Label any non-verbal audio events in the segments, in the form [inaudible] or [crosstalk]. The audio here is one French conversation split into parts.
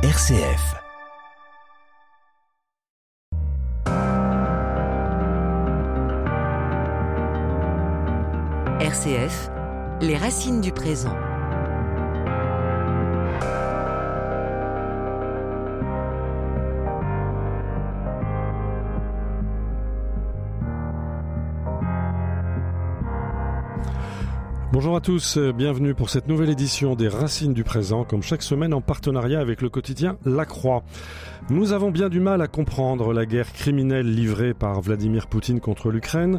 RCF. RCF, les racines du présent. Bonjour à tous, euh, bienvenue pour cette nouvelle édition des Racines du présent, comme chaque semaine en partenariat avec le quotidien La Croix. Nous avons bien du mal à comprendre la guerre criminelle livrée par Vladimir Poutine contre l'Ukraine.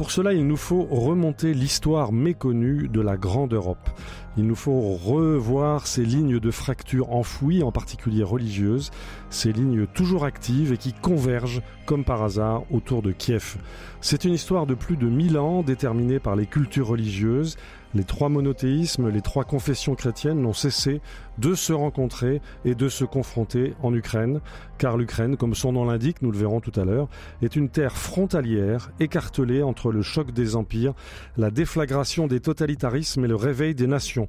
Pour cela, il nous faut remonter l'histoire méconnue de la Grande Europe. Il nous faut revoir ces lignes de fracture enfouies, en particulier religieuses, ces lignes toujours actives et qui convergent, comme par hasard, autour de Kiev. C'est une histoire de plus de mille ans déterminée par les cultures religieuses, les trois monothéismes, les trois confessions chrétiennes n'ont cessé de se rencontrer et de se confronter en Ukraine, car l'Ukraine, comme son nom l'indique, nous le verrons tout à l'heure, est une terre frontalière, écartelée entre le choc des empires, la déflagration des totalitarismes et le réveil des nations.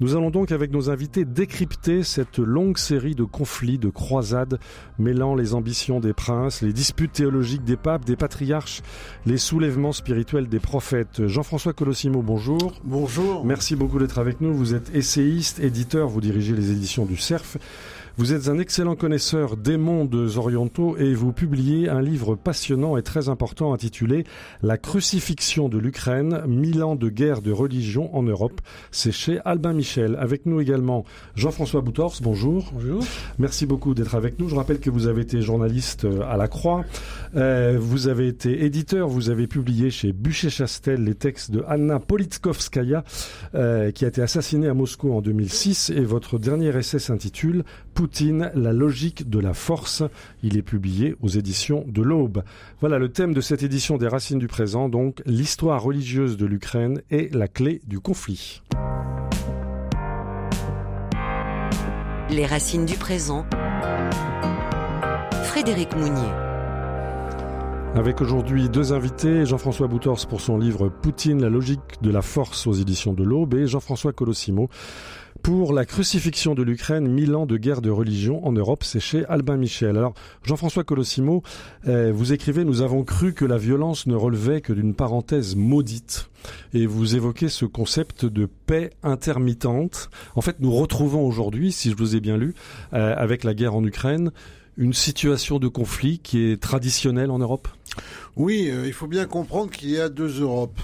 Nous allons donc avec nos invités décrypter cette longue série de conflits, de croisades, mêlant les ambitions des princes, les disputes théologiques des papes, des patriarches, les soulèvements spirituels des prophètes. Jean-François Colossimo, bonjour. Bonjour. Merci beaucoup d'être avec nous. Vous êtes essayiste, éditeur, vous dirigez les éditions du CERF. Vous êtes un excellent connaisseur des mondes orientaux et vous publiez un livre passionnant et très important intitulé La crucifixion de l'Ukraine, mille ans de guerre de religion en Europe. C'est chez Albin Michel. Avec nous également Jean-François Boutors, bonjour. Bonjour. Merci beaucoup d'être avec nous. Je rappelle que vous avez été journaliste euh, à la Croix, euh, vous avez été éditeur, vous avez publié chez Bûcher-Chastel les textes de Anna Politkovskaya, euh, qui a été assassinée à Moscou en 2006, et votre dernier essai s'intitule Poutine, la logique de la force. Il est publié aux éditions de l'Aube. Voilà le thème de cette édition des Racines du présent, donc l'histoire religieuse de l'Ukraine et la clé du conflit. Les racines du présent. Frédéric Mounier. Avec aujourd'hui deux invités, Jean-François Boutors pour son livre Poutine, la logique de la force aux éditions de l'Aube et Jean-François Colossimo pour la crucifixion de l'Ukraine, mille ans de guerre de religion en Europe, c'est chez Albin Michel. Alors, Jean-François Colossimo, euh, vous écrivez, nous avons cru que la violence ne relevait que d'une parenthèse maudite. Et vous évoquez ce concept de paix intermittente. En fait, nous retrouvons aujourd'hui, si je vous ai bien lu, euh, avec la guerre en Ukraine, une situation de conflit qui est traditionnelle en Europe? Oui, euh, il faut bien comprendre qu'il y a deux Europes.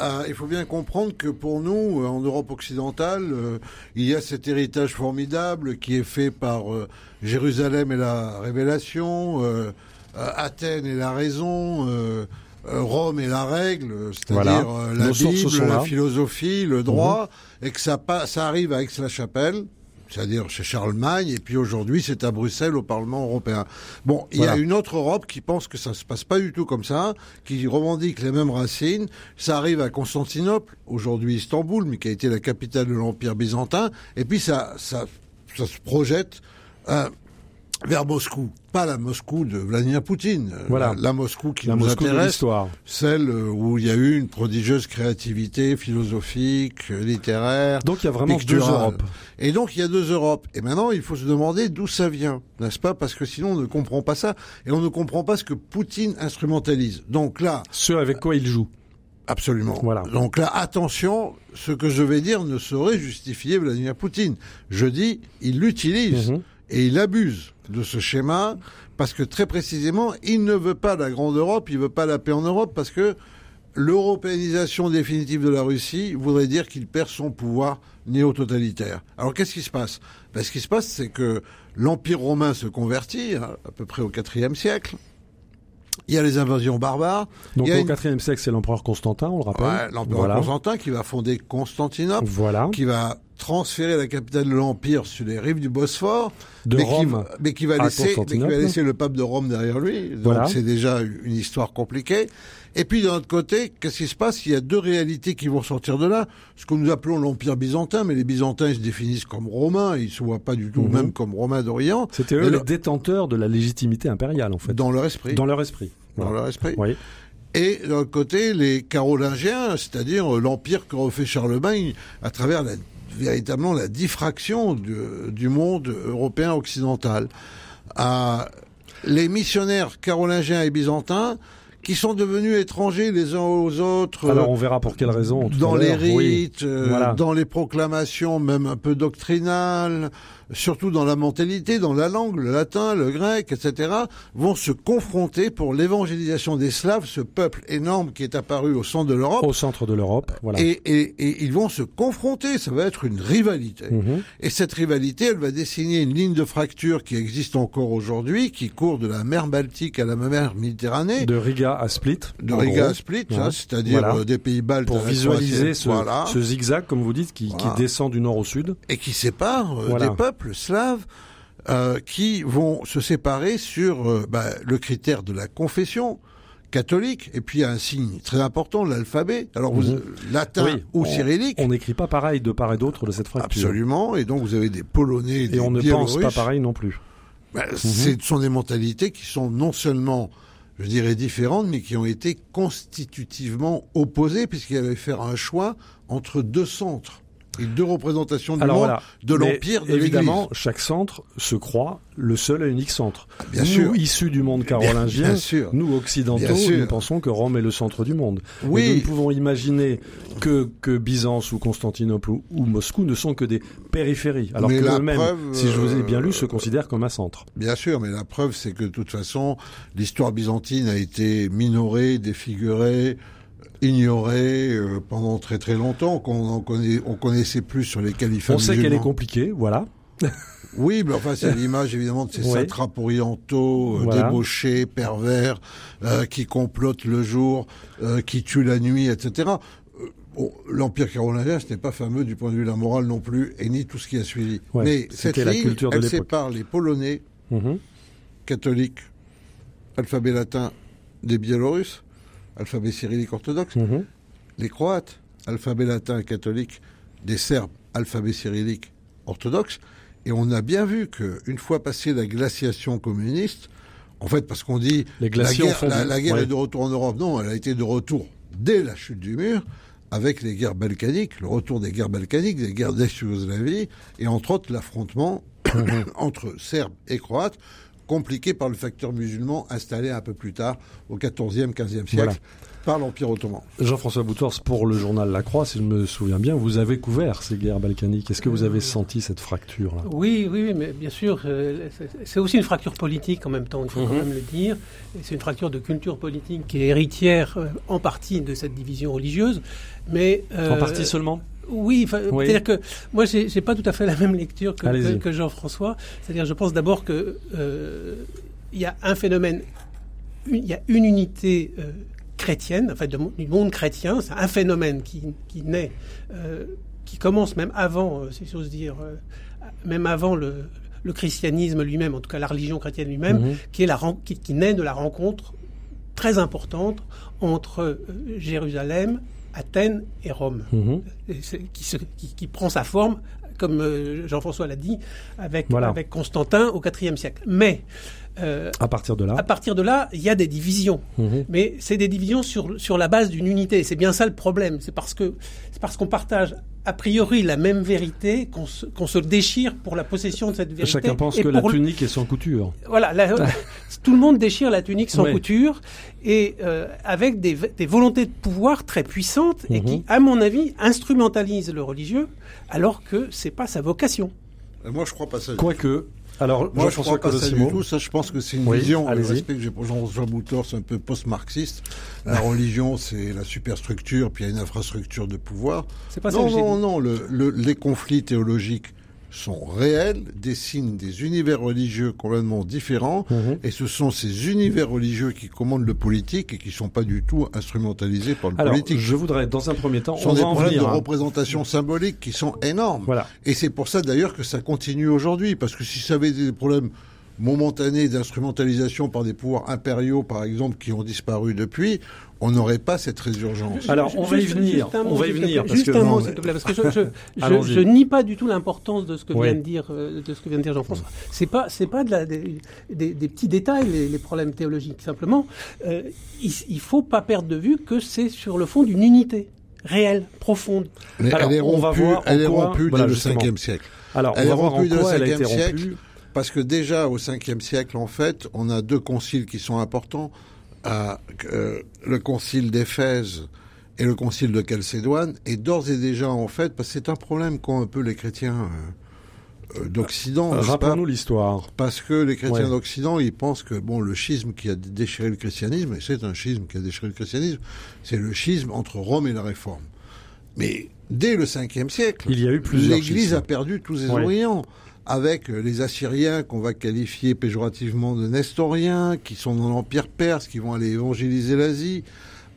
Euh, il faut bien comprendre que pour nous, euh, en Europe occidentale, euh, il y a cet héritage formidable qui est fait par euh, Jérusalem et la révélation, Athènes et la raison, Rome et la règle, c'est-à-dire voilà. la Nos Bible, la philosophie, le droit, mmh. et que ça, ça arrive à Aix-la-Chapelle c'est-à-dire chez Charlemagne, et puis aujourd'hui c'est à Bruxelles au Parlement européen. Bon, il y a une autre Europe qui pense que ça se passe pas du tout comme ça, qui revendique les mêmes racines. Ça arrive à Constantinople, aujourd'hui Istanbul, mais qui a été la capitale de l'Empire byzantin, et puis ça, ça, ça se projette. Euh, vers Moscou, pas la Moscou de Vladimir Poutine, voilà. la, la Moscou qui la nous Moscou intéresse, celle où il y a eu une prodigieuse créativité philosophique, littéraire. Donc il y a vraiment picturale. deux Europes. Et donc il y a deux Europes. Et maintenant il faut se demander d'où ça vient, n'est-ce pas? Parce que sinon on ne comprend pas ça et on ne comprend pas ce que Poutine instrumentalise. Donc là, ce avec quoi il joue. Absolument. Voilà. Donc là, attention, ce que je vais dire ne saurait justifier Vladimir Poutine. Je dis, il l'utilise. Mhm. Et il abuse de ce schéma parce que très précisément, il ne veut pas la grande Europe, il veut pas la paix en Europe parce que l'européanisation définitive de la Russie voudrait dire qu'il perd son pouvoir néo-totalitaire. Alors qu'est-ce qui se passe? Ben, Ce qui se passe, c'est que l'Empire romain se convertit hein, à peu près au IVe siècle. Il y a les invasions barbares. Donc il y a au une... IVe siècle, c'est l'empereur Constantin, on le rappelle. Ouais, l'empereur voilà. Constantin qui va fonder Constantinople, voilà. qui va transférer la capitale de l'Empire sur les rives du Bosphore, de mais, Rome qui mais qui va laisser, mais qui va laisser le pape de Rome derrière lui. Donc voilà. c'est déjà une histoire compliquée. Et puis d'un autre côté, qu'est-ce qui se passe? Il y a deux réalités qui vont sortir de là. Ce que nous appelons l'Empire byzantin, mais les Byzantins ils se définissent comme romains, ils se voient pas du tout Mhm. même comme romains d'Orient. C'était eux les le- détenteurs de la légitimité impériale, en fait. Dans leur esprit. Dans leur esprit. Dans leur esprit. Oui. Et d'un autre côté, les Carolingiens, c'est-à-dire l'empire que refait Charlemagne à travers la véritablement la diffraction du, monde européen occidental. les missionnaires carolingiens et byzantins qui sont devenus étrangers les uns aux autres. Alors on verra pour quelles raisons. Dans les rites, euh, dans les proclamations, même un peu doctrinales, surtout dans la mentalité, dans la langue, le latin, le grec, etc., vont se confronter pour l'évangélisation des Slaves, ce peuple énorme qui est apparu au centre de l'Europe. Au centre de l'Europe, voilà. Et, et, et, ils vont se confronter, ça va être une rivalité. Mhm. Et cette rivalité, elle va dessiner une ligne de fracture qui existe encore aujourd'hui, qui court de la mer Baltique à la mer Méditerranée. De Riga à Split. De Riga à Split, hein, c'est-à-dire euh, des pays baltes. Pour visualiser ce, ce, zigzag, comme vous dites, qui, qui, descend du nord au sud. Et qui sépare euh, des peuples slaves euh, qui vont se séparer sur euh, bah, le critère de la confession catholique et puis un signe très important l'alphabet. Alors vous, mhm. latin ou cyrillique. on n'écrit pas pareil de part et d'autre de cette fracture. Absolument et donc vous avez des polonais et, des et on ne pense pas pareil non plus. Bah, mhm. ce sont des mentalités qui sont non seulement je dirais différentes mais qui ont été constitutivement opposées puisqu'il y avait faire un choix entre deux centres et deux représentations du monde de l'empire de Évidemment, chaque centre se croit le seul et unique centre. Ah, bien nous, sûr. issus du monde carolingien, nous occidentaux, nous pensons que Rome est le centre du monde. Oui. nous ne pouvons imaginer que, que Byzance ou Constantinople ou, Moscou ne sont que des périphéries, alors que eux-mêmes, si je vous ai bien lu, se considèrent comme un centre. Bien sûr, mais la preuve, c'est que de toute façon, l'histoire byzantine a été minorée, défigurée, ignorée euh, pendant très très longtemps, qu'on connaît, on connaissait plus sur les califats On sait qu'elle est compliquée, voilà. [laughs] Oui, mais enfin, c'est l'image évidemment de ces satrapes orientaux, euh, débauchés, pervers, euh, qui complotent le jour, qui tuent la nuit, etc. L'Empire carolingien, ce n'est pas fameux du point de vue de la morale non plus, et ni tout ce qui a suivi. mais cette ligne, elle sépare les Polonais, mhm. catholiques, alphabet latin, des Biélorusses, alphabet cyrillique orthodoxe, mhm. les Croates, alphabet latin catholique, des Serbes, alphabet cyrillique orthodoxe, et on a bien vu qu'une fois passée la glaciation communiste, en fait, parce qu'on dit la guerre, la, guerre est de retour en Europe, non, elle a été de retour dès la chute du mur, avec les guerres balkaniques, le retour des guerres balkaniques, des guerres d'ex-Yougoslavie, et entre autres l'affrontement mhm. [coughs] entre Serbes et Croates, compliqué par le facteur musulman installé un peu plus tard, au XIVe, XVe siècle. par l'Empire ottoman. Jean-François Boutors, pour le journal La Croix, si je me souviens bien, vous avez couvert ces guerres balkaniques. Est-ce que vous avez senti cette fracture-là? Oui, oui, mais bien sûr, euh, c'est aussi une fracture politique en même temps, il faut quand mhm. même le dire. C'est une fracture de culture politique qui est héritière euh, en partie de cette division religieuse. Mais, en partie seulement? Oui, c'est-à-dire que moi, j'ai, n'ai pas tout à fait la même lecture que, Jean-François. C'est-à-dire, je pense d'abord que euh, il y a un phénomène, il y a une unité euh, chrétienne, en fait, du monde chrétien. C'est un phénomène qui, naît, euh, qui commence même avant, si j'ose dire, même avant le, christianisme lui-même, en tout cas la religion chrétienne lui-même, mhm. qui, est la, qui, qui naît de la rencontre très importante entre Jérusalem Athènes et Rome, mhm. qui, prend sa forme, comme euh, Jean-François l'a dit, avec, avec Constantin au IVe siècle. Mais euh, à partir de là, à partir de là, il y a des divisions, mhm. mais c'est des divisions sur sur la base d'une unité. C'est bien ça le problème. C'est parce que c'est parce qu'on partage a priori la même vérité qu'on se, se, déchire pour la possession de cette vérité. Chacun pense que la tunique est sans couture. Voilà, [laughs] tout le monde déchire la tunique sans couture et euh, avec des, des, volontés de pouvoir très puissantes et qui, mhm. à mon avis, instrumentalisent le religieux alors que c'est pas sa vocation. Moi, je crois pas ça. Quoique, alors, moi, je ne crois pas ça du tout. Ça, je pense que c'est une vision, le respect que j'ai pour Jean-François Boutor, c'est un peu post-marxiste. La [laughs] religion, c'est la superstructure, puis il y a une infrastructure de pouvoir. C'est pas non, ça non, non, le, les conflits théologiques sont réels, dessinent des univers religieux complètement différents, mhm. et ce sont ces univers religieux qui commandent le politique et qui sont pas du tout instrumentalisés par le Alors, politique. Je voudrais, dans un premier temps, ce sont des problèmes de hein. représentation symbolique qui sont énormes. Voilà. Et c'est pour ça d'ailleurs que ça continue aujourd'hui, parce que si ça avait des problèmes momentanés d'instrumentalisation par des pouvoirs impériaux, par exemple, qui ont disparu depuis, on n'aurait pas cette résurgence. Alors, on va y venir. On va y venir. Juste un mot, s'il te plaît, parce que je, [laughs] je, nie pas du tout l'importance de ce que vient de dire, euh, de ce que vient de dire Jean-François. C'est pas, c'est pas de la, des, des, petits détails, les, problèmes théologiques. Simplement, euh, il, il faut pas perdre de vue que c'est sur le fond d'une unité réelle, profonde. Mais elle est rompue, on va voir elle est rompue dès le 5e siècle. Alors, elle on va voir en quoi elle a été rompue. Parce que déjà au 5e siècle, en fait, on a deux conciles qui sont importants. Euh, le concile d'Éphèse et le concile de Chalcédoine. Et d'ores et déjà, en fait, parce que c'est un problème qu'ont un peu les chrétiens euh, euh, d'Occident. Rappelons-nous l'histoire. Parce que les chrétiens d'Occident, ils pensent que bon, le schisme qui a déchiré le christianisme, et c'est un schisme qui a déchiré le christianisme, c'est le schisme entre Rome et la Réforme. Mais dès le 5e siècle, l'Église a perdu tous ses orients avec les Assyriens qu'on va qualifier péjorativement de Nestoriens, qui sont dans l'Empire perse, qui vont aller évangéliser l'Asie,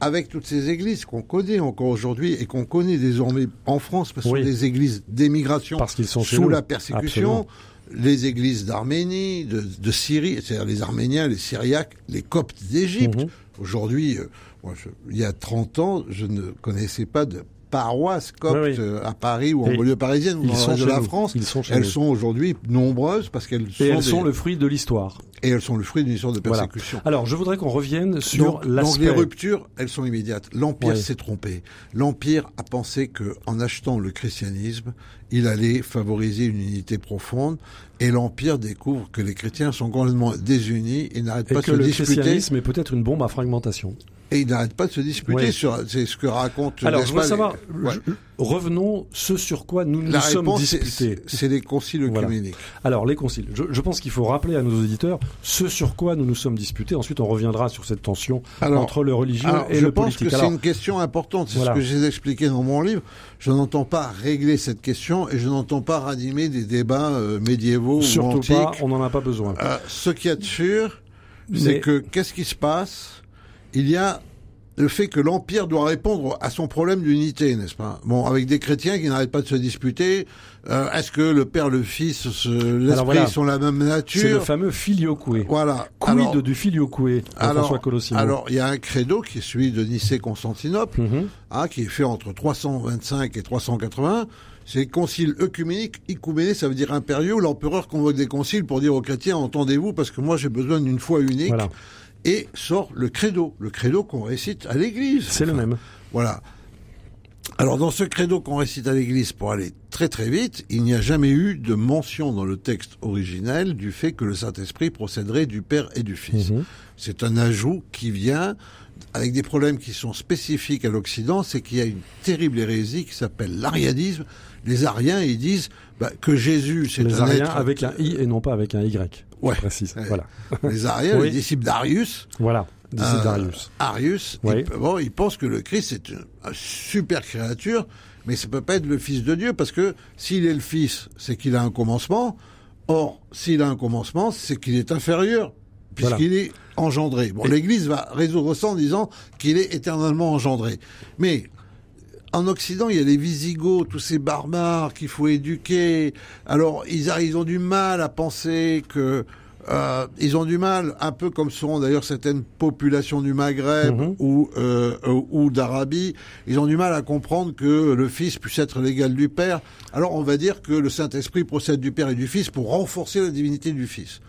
avec toutes ces églises qu'on connaît encore aujourd'hui et qu'on connaît désormais en France, parce que ce sont des églises d'émigration sous la persécution. Les églises d'Arménie, de, Syrie, c'est-à-dire les Arméniens, les Syriaques, les Coptes d'Égypte. Mhm. Aujourd'hui, euh, il y a 30 ans, je ne connaissais pas de paroisses coptes euh, à Paris ou en banlieue parisienne ou dans le de la France. Ils sont elles sont aujourd'hui nombreuses parce qu'elles sont, elles sont le fruit de l'histoire. Et elles sont le fruit d'une histoire de persécution. Alors, je voudrais qu'on revienne sur l'aspect. Donc, les ruptures, elles sont immédiates. L'Empire s'est trompé. L'Empire a pensé que, en achetant le christianisme, il allait favoriser une unité profonde. Et l'Empire découvre que les chrétiens sont complètement désunis et n'arrêtent pas de se disputer. que le christianisme est peut-être une bombe à fragmentation. Et ils n'arrêtent pas de se disputer sur, c'est ce que raconte. Alors, je voudrais savoir, revenons ce sur quoi nous nous sommes disputés. C'est les conciles œcuméniques. Alors, les conciles. Je, je, pense qu'il faut rappeler à nos auditeurs ce sur quoi nous nous sommes disputés. Ensuite, on reviendra sur cette tension entre le religieux et le politique. Je pense que c'est une question importante. C'est ce que j'ai expliqué dans mon livre. Je n'entends pas régler cette question et je n'entends pas ranimer des débats euh, médiévaux Surtout ou antiques. pas, on n'en a pas besoin. Euh, ce qu'il y a de sûr, c'est que qu'est-ce qui se passe il y a le fait que l'Empire doit répondre à son problème d'unité, n'est-ce pas? Bon, avec des chrétiens qui n'arrêtent pas de se disputer, euh, est-ce que le Père, le Fils, l'Esprit sont la même nature C'est le fameux filioque. Voilà. Quid du filioque alors, Alors, il y a un credo qui est celui de Nicée-Constantinople, mhm. hein, qui est fait entre 325 et 380. C'est concile œcuménique, œcuméné, ça veut dire impérieux, l'empereur convoque des conciles pour dire aux chrétiens, entendez-vous, parce que moi j'ai besoin d'une foi unique. Voilà et sort le credo, le credo qu'on récite à l'église. C'est le même. Voilà. Alors dans ce credo qu'on récite à l'église pour aller très très vite, il n'y a jamais eu de mention dans le texte originel du fait que le Saint-Esprit procéderait du Père et du Fils. Mhm. C'est un ajout qui vient avec des problèmes qui sont spécifiques à l'Occident, c'est qu'il y a une terrible hérésie qui s'appelle l'arianisme. Les Ariens, ils disent bah, que Jésus, c'est un Ariens avec un I et non pas avec un Y. Ouais. Précise. Voilà. [laughs] Les Ariens, les disciples d'Arius. Voilà. Disciples euh, d'Arius. Arius. Oui. Ils, bon, ils pensent que le Christ est une, super créature, mais ça peut pas être le Fils de Dieu parce que s'il est le Fils, c'est qu'il a un commencement. Or, s'il a un commencement, c'est qu'il est inférieur puisqu'il est engendré. Bon, l'Église va résoudre ça en disant qu'il est éternellement engendré. Mais en Occident, il y a les Visigoths, tous ces barbares qu'il faut éduquer. Alors, ils, ils ont du mal à penser que euh, ils ont du mal, un peu comme seront d'ailleurs certaines populations du Maghreb mhm. ou, euh, ou d'Arabie, ils ont du mal à comprendre que le Fils puisse être l'égal du Père. Alors on va dire que le Saint-Esprit procède du Père et du Fils pour renforcer la divinité du Fils.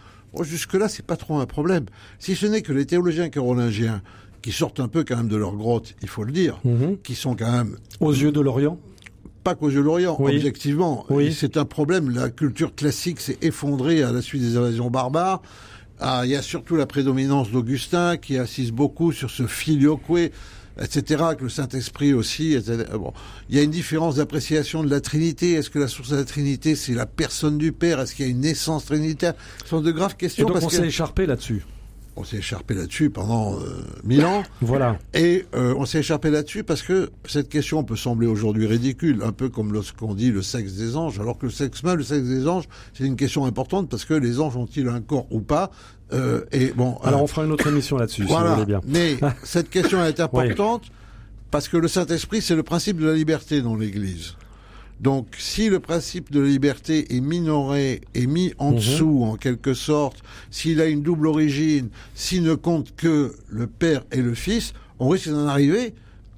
Jusque-là, c'est pas trop un problème. Si ce n'est que les théologiens carolingiens, qui sortent un peu quand même de leur grotte, il faut le dire, mhm. qui sont quand même... Aux yeux de l'Orient pas qu'aux yeux de l'Orient, objectivement. Oui. C'est un problème. La culture classique s'est effondrée à la suite des invasions barbares. Ah, il y a surtout la prédominance d'Augustin qui assiste beaucoup sur ce filioque, etc., que le Saint-Esprit aussi. Bon. Il y a une différence d'appréciation de la Trinité. Est-ce que la source de la Trinité, c'est la personne du Père? Est-ce qu'il y a une naissance trinitaire? Ce sont de graves questions. Et donc on s'est écharpé là-dessus on s'est écharpé là-dessus pendant euh, mille ans. [laughs] Voilà. Et euh, on s'est écharpé là-dessus parce que cette question peut sembler aujourd'hui ridicule, un peu comme lorsqu'on dit le sexe des anges, alors que le sexe mâle, le sexe des anges, c'est une question importante parce que les anges ont-ils un corps ou pas euh, Et bon. Alors on fera une autre émission là-dessus, voilà. si vous voulez bien. [laughs] Mais cette question est importante [laughs] parce que le Saint-Esprit, c'est le principe de la liberté dans l'Église. Donc, si le principe de liberté est minoré, est mis en mhm. dessous, en quelque sorte, s'il a une double origine, s'il ne compte que le Père et le Fils, on risque d'en arriver,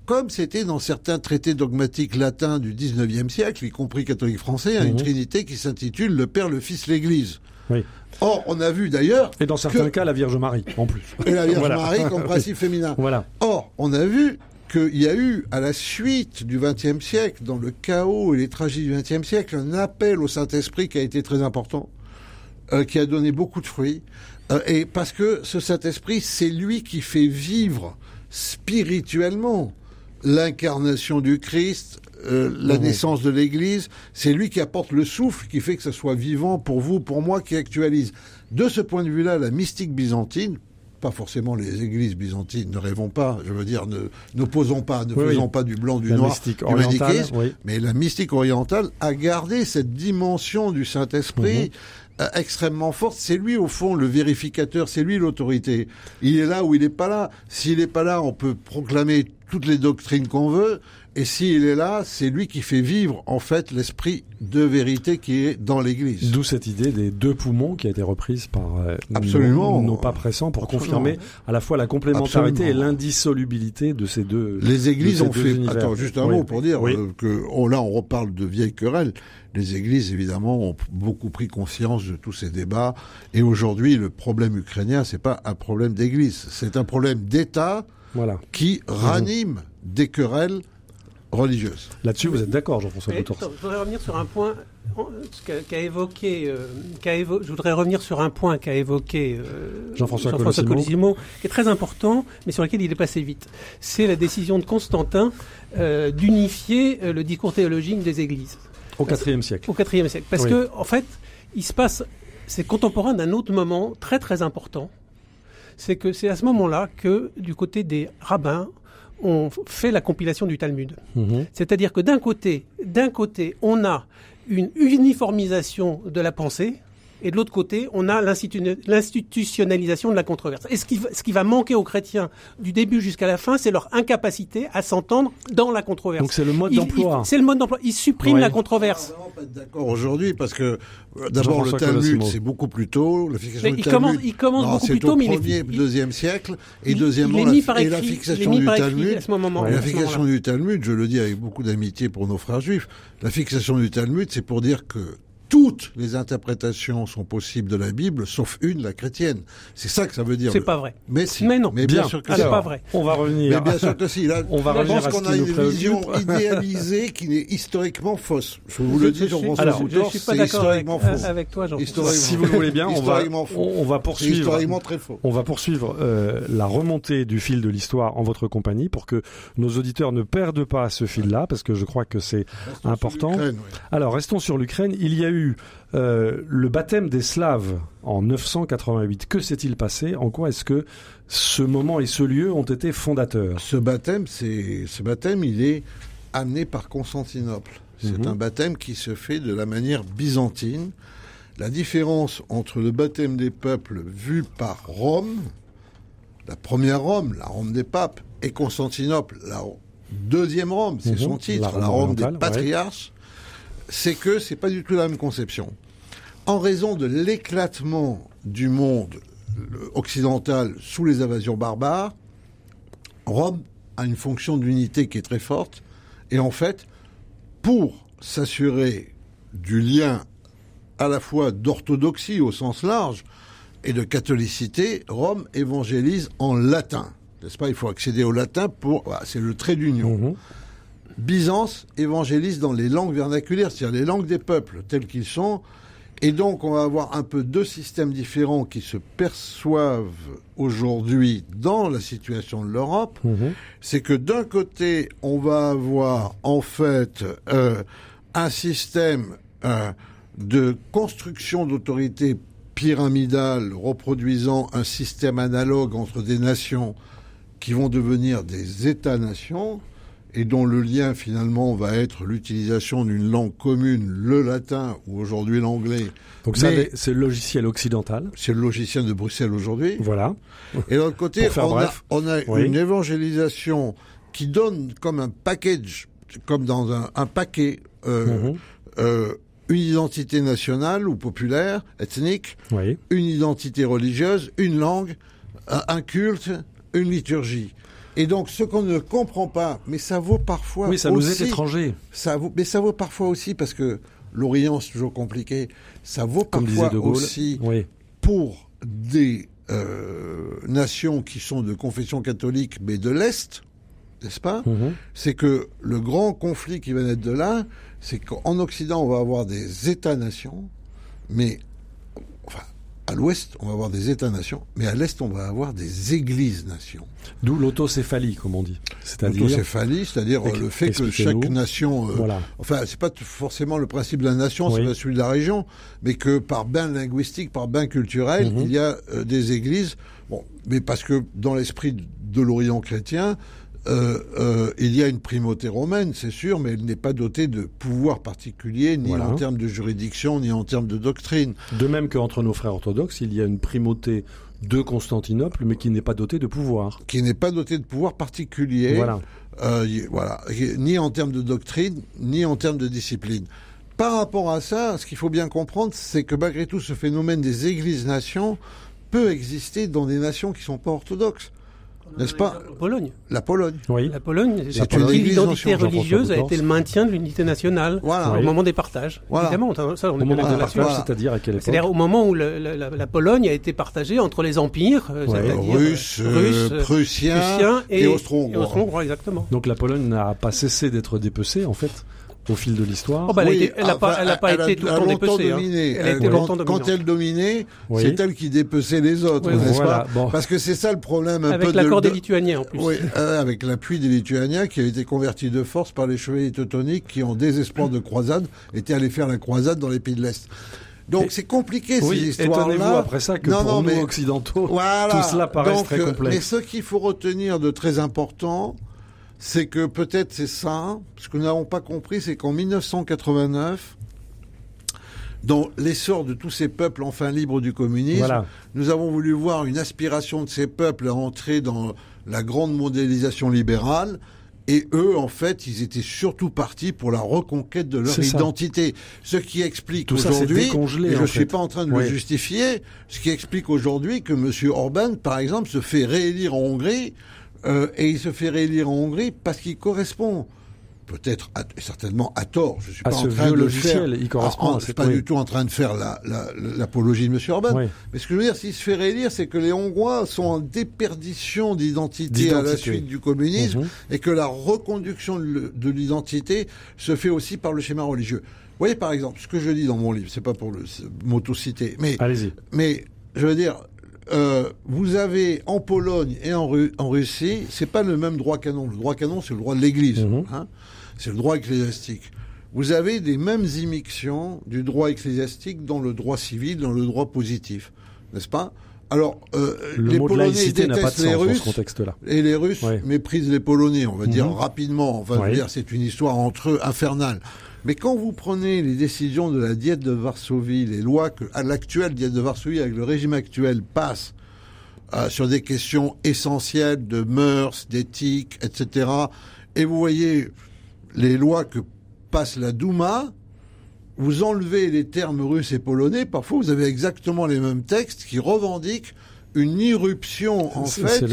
comme c'était dans certains traités dogmatiques latins du XIXe siècle, y compris catholique français, à une mhm. trinité qui s'intitule le Père, le Fils, l'Église. Oui. Or, on a vu d'ailleurs. Et dans certains cas, la Vierge Marie, en plus. Et la [laughs] Vierge Marie comme [laughs] principe féminin. Voilà. Or, on a vu qu'il y a eu, à la suite du XXe siècle, dans le chaos et les tragédies du XXe siècle, un appel au Saint-Esprit qui a été très important, euh, qui a donné beaucoup de fruits. Euh, et parce que ce Saint-Esprit, c'est lui qui fait vivre spirituellement l'incarnation du Christ, euh, la mmh. naissance de l'Église, c'est lui qui apporte le souffle, qui fait que ça soit vivant pour vous, pour moi, qui actualise. De ce point de vue-là, la mystique byzantine, pas forcément les églises byzantines, ne rêvons pas, je veux dire, ne n'opposons pas, ne faisons pas du blanc, du noir, du manichéisme, mais la mystique orientale a gardé cette dimension du Saint-Esprit. Mhm. Euh, extrêmement forte. C'est lui, au fond, le vérificateur, c'est lui l'autorité. Il est là ou il n'est pas là. S'il n'est pas là, on peut proclamer toutes les doctrines qu'on veut. Et s'il est là, c'est lui qui fait vivre en fait l'esprit de vérité qui est dans l'Église. D'où cette idée des deux poumons qui a été reprise par euh, Absolument. nos, pas pressants pour confirmer à la fois la complémentarité et l'indissolubilité de ces deux. Les Églises ont fait. Attends, juste un mot pour dire euh, que oh, là on reparle de vieilles querelles. Les Églises évidemment ont beaucoup pris conscience de tous ces débats et aujourd'hui le problème ukrainien c'est pas un problème d'Église, c'est un problème d'État voilà. qui ranime des querelles religieuse. Là-dessus, vous êtes d'accord, Jean-François Je voudrais revenir sur un point qu'a évoqué. Euh, je voudrais revenir sur un point qu'a évoqué euh, Jean-François Colosimo, qui est très important, mais sur lequel il est passé vite. C'est la décision de Constantin euh, d'unifier le discours théologique des Églises. Au IVe siècle. Au IVe siècle, parce que en fait, il se passe, c'est contemporain d'un autre moment très très important. C'est que c'est à ce moment-là que, du côté des rabbins, on fait la compilation du Talmud. Mhm. C'est-à-dire que d'un côté, d'un côté, on a une uniformisation de la pensée, et de l'autre côté, on a l'institutionnalisation de la controverse. Et ce qui, ce qui va manquer aux chrétiens du début jusqu'à la fin, c'est leur incapacité à s'entendre dans la controverse. Donc c'est le mode d'emploi. C'est le mode d'emploi. Ils suppriment la controverse. pas d'accord aujourd'hui parce que euh, d'abord le Talmud c'est beaucoup plus tôt. La fixation du il Talmud. Commence, il commence beaucoup plus tôt, mais il est deuxième siècle et deuxièmement la, et la fixation du Talmud. la fixation du Talmud, je le dis avec beaucoup d'amitié pour nos frères juifs. La fixation du Talmud, c'est pour dire que toutes les interprétations sont possibles de la Bible, sauf une, la chrétienne. C'est ça que ça veut dire. C'est pas vrai. Mais si. Mais non. Mais bien, sûr que c'est pas vrai. On va revenir. Mais bien sûr que si. Là, [laughs] on va je pense qu'on a une vision idéalisée qui est historiquement fausse. Je vous le dis, Jean-François Alors, je suis pas d'accord avec, avec, toi, jean Si vous le voulez bien, on va, on va poursuivre. Historiquement très faux. On va poursuivre euh, la remontée du fil de l'histoire en votre compagnie pour que nos auditeurs ne perdent pas ce fil-là, parce que je crois que c'est important. Alors, restons sur l'Ukraine. Il y a eu euh, le baptême des Slaves en 988. Que s'est-il passé? En quoi est-ce que ce moment et ce lieu ont été fondateurs? Ce baptême, c'est ce baptême, il est amené par Constantinople. C'est mhm. un baptême qui se fait de la manière byzantine. La différence entre le baptême des peuples vu par Rome, la première Rome, la Rome des papes, et Constantinople, la deuxième Rome, c'est mhm. son titre, la Rome, des patriarches, c'est que c'est pas du tout la même conception. En raison de l'éclatement du monde occidental sous les invasions barbares, Rome a une fonction d'unité qui est très forte. Et en fait, pour s'assurer du lien à la fois d'orthodoxie au sens large et de catholicité, Rome évangélise en latin. N'est-ce pas? Il faut accéder au latin pour. c'est le trait d'union. Mhm. Byzance évangélise dans les langues vernaculaires, c'est-à-dire les langues des peuples tels qu'ils sont. Et donc, on va avoir un peu deux systèmes différents qui se perçoivent aujourd'hui dans la situation de l'Europe. Mhm. C'est que d'un côté, on va avoir en fait euh, un système euh, de construction d'autorité pyramidale reproduisant un système analogue entre des nations qui vont devenir des États-nations et dont le lien finalement va être l'utilisation d'une langue commune, le latin ou aujourd'hui l'anglais. Donc ça, c'est le logiciel occidental. C'est le logiciel de Bruxelles aujourd'hui. Voilà. Et de l'autre côté, on a, une évangélisation qui donne comme un package, comme dans un, paquet, euh, mhm. euh, une identité nationale ou populaire, ethnique, une identité religieuse, une langue, un culte, une liturgie. Et donc, ce qu'on ne comprend pas, mais ça vaut parfois. Oui, ça nous est étranger. Ça vaut, mais ça vaut parfois aussi parce que l'Orient c'est toujours compliqué. Ça vaut parfois aussi pour des euh, nations qui sont de confession catholique, mais de l'est, n'est-ce pas? Mhm. C'est que le grand conflit qui va naître de là, c'est qu'en Occident, on va avoir des États-nations, mais à l'ouest, on va avoir des États-nations, mais à l'est, on va avoir des églises-nations. D'où l'autocéphalie, comme on dit. C'est-à-dire l'autocéphalie, c'est-à-dire le fait que chaque nation, euh, voilà. enfin, c'est pas forcément le principe de la nation, c'est celui de la région, mais que par bain linguistique, par bain culturel, mhm. il y a euh, des églises. Bon, mais parce que dans l'esprit de l'Orient chrétien, euh, euh, il y a une primauté romaine, c'est sûr, mais elle n'est pas dotée de pouvoir particulier, ni en termes de juridiction, ni en termes de doctrine. De même qu'entre nos frères orthodoxes, il y a une primauté de Constantinople, mais qui n'est pas dotée de pouvoir. Qui n'est pas dotée de pouvoir particulier. Voilà. Euh, voilà. Ni en termes de doctrine, ni en termes de discipline. Par rapport à ça, ce qu'il faut bien comprendre, c'est que malgré tout, ce phénomène des églises-nations peut exister dans des nations qui ne sont pas orthodoxes n'est-ce pas La Pologne. La Pologne. Oui. La Pologne, l'identité religieuse a été le maintien de l'unité nationale au moment des partages. Évidemment, ça, on est bien c'est-à-dire à quelle époque C'est-à-dire au moment où la, Pologne a été partagée entre les empires, euh, c'est-à-dire Russes, euh, Prussiens, et, et Austro-Hongrois. exactement. Donc la Pologne n'a pas cessé d'être dépecée, en fait au fil de l'histoire. Oh, bah, elle n'a pas, été tout le temps dépecée. Hein. quand, elle dominait, c'est elle qui dépeçait les autres, n'est-ce pas Parce que c'est ça le problème un avec l'accord des Lituaniens en plus. Oui, euh, avec l'appui des Lituaniens qui a été converti de force par les chevaliers teutoniques qui, en désespoir de croisade, étaient allés faire la croisade dans les pays de l'Est. Donc c'est compliqué oui, ces histoires-là. après ça que pour nous occidentaux, tout cela paraît très complexe. Mais ce qu'il faut retenir de très important, c'est que peut-être c'est ça, ce que nous n'avons pas compris, c'est qu'en 1989, dans l'essor de tous ces peuples enfin libres du communisme, nous avons voulu voir une aspiration de ces peuples à entrer dans la grande mondialisation libérale. Et eux, en fait, ils étaient surtout partis pour la reconquête de leur identité. Ce qui explique aujourd'hui, et je ne suis pas en train de le justifier, ce qui explique aujourd'hui que M. Orban, par exemple, se fait réélire en Hongrie euh, et il se fait réélire en Hongrie parce qu'il correspond peut-être certainement à tort. Je suis pas en train de faire. Il correspond. suis pas du tout en train de faire l'apologie de M. Orban. Mais ce que je veux dire, s'il se fait réélire, c'est que les Hongrois sont en déperdition d'identité à la suite du communisme mhm. et que la reconduction de l'identité se fait aussi par le schéma religieux. Vous voyez, par exemple, ce que je dis dans mon livre, c'est pas pour le m'auto-citer, mais, mais je veux dire, euh, vous avez en Pologne et en, en Russie, c'est pas le même droit canon. Le droit canon, c'est le droit de l'Église, mhm. hein c'est le droit ecclésiastique. Vous avez des mêmes immixtions du droit ecclésiastique dans le droit civil, dans le droit positif, n'est-ce pas? Alors, euh, les Polonais détestent les Russes, contexte-là. et les Russes méprisent les Polonais. On va dire mhm. rapidement. Enfin, dire, c'est une histoire entre eux infernale. Mais quand vous prenez les décisions de la diète de Varsovie, les lois que l'actuelle diète de Varsovie, avec le régime actuel, passent euh, sur des questions essentielles de mœurs, d'éthique, etc., et vous voyez les lois que passe la Douma, vous enlevez les termes russes et polonais, parfois vous avez exactement les mêmes textes qui revendiquent une irruption en fait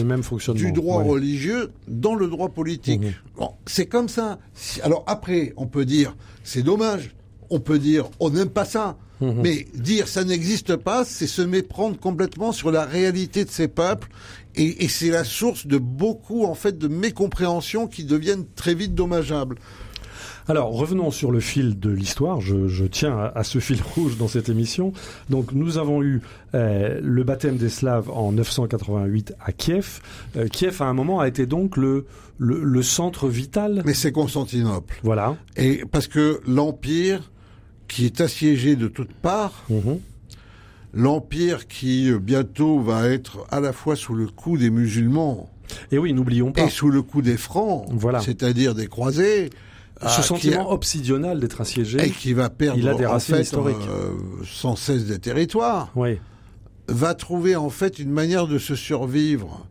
du droit religieux dans le droit politique. Mhm. Bon, c'est comme ça. Alors après, on peut dire c'est dommage. On peut dire on n'aime pas ça. Mhm. Mais dire ça n'existe pas, c'est se méprendre complètement sur la réalité de ces peuples, et, et c'est la source de beaucoup en fait de mécompréhensions qui deviennent très vite dommageables. Alors revenons sur le fil de l'histoire. Je, tiens à, ce fil [laughs] rouge dans cette émission. Donc nous avons eu euh, le baptême des Slaves en 988 à Kiev. Euh, Kiev à un moment a été donc le, le, centre vital. Mais c'est Constantinople. Voilà. Et parce que l'empire qui est assiégé de toutes parts. Mhm. L'empire qui euh, bientôt va être à la fois sous le coup des musulmans et oui, n'oublions pas. Et sous le coup des francs, voilà. c'est-à-dire des croisés, ce ah, sentiment obsidional d'être assiégé. Et qui va perdre il a des racines historiques. Euh, sans cesse des territoires. Oui. Va trouver en fait une manière de se survivre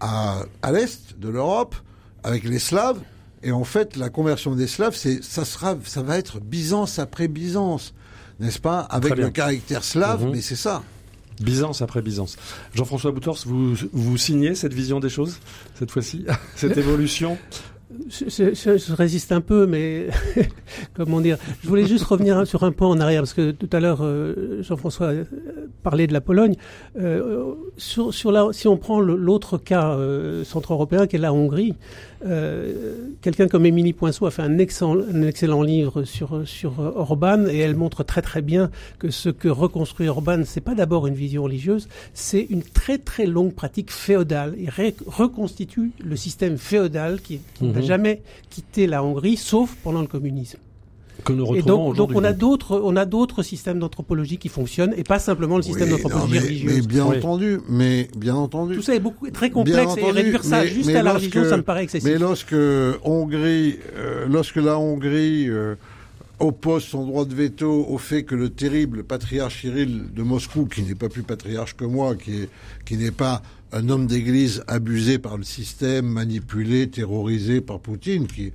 à, à l'est de l'Europe avec les Slaves. Et en fait, la conversion des Slaves, c'est ça sera, ça va être Byzance après Byzance, n'est-ce pas Avec le caractère slave, mhm. mais c'est ça. Byzance après Byzance. Jean-François Boutors, vous, vous signez cette vision des choses, cette fois-ci [laughs] Cette évolution? Je, résiste un peu, mais [laughs] comment dire? Je voulais juste revenir sur un point en arrière, parce que tout à l'heure, euh, Jean-François parler de la Pologne. Euh, sur, sur la, si on prend l'autre cas euh, centre-européen, qui est la Hongrie, euh, quelqu'un comme Émilie Poinceau a fait un excellent, un excellent livre sur, sur Orban, et elle montre très très bien que ce que reconstruit Orban, c'est pas d'abord une vision religieuse, c'est une très très longue pratique féodale. Il reconstitue le système féodal qui, n'a mhm. jamais quitté la Hongrie, sauf pendant le communisme que nous retrouvons donc, donc, on a d'autres, on a d'autres systèmes d'anthropologie qui fonctionnent et pas simplement le système d'anthropologie religieuse. Mais bien entendu, mais bien entendu. Tout ça est beaucoup très complexe et réduire ça juste à la religion, ça me paraît excessif. Mais lorsque Hongrie, euh, lorsque la Hongrie euh, oppose son droit de veto au fait que le terrible patriarche Cyril de Moscou, qui n'est pas plus patriarche que moi, qui est, qui n'est pas un homme d'église abusé par le système, manipulé, terrorisé par Poutine, qui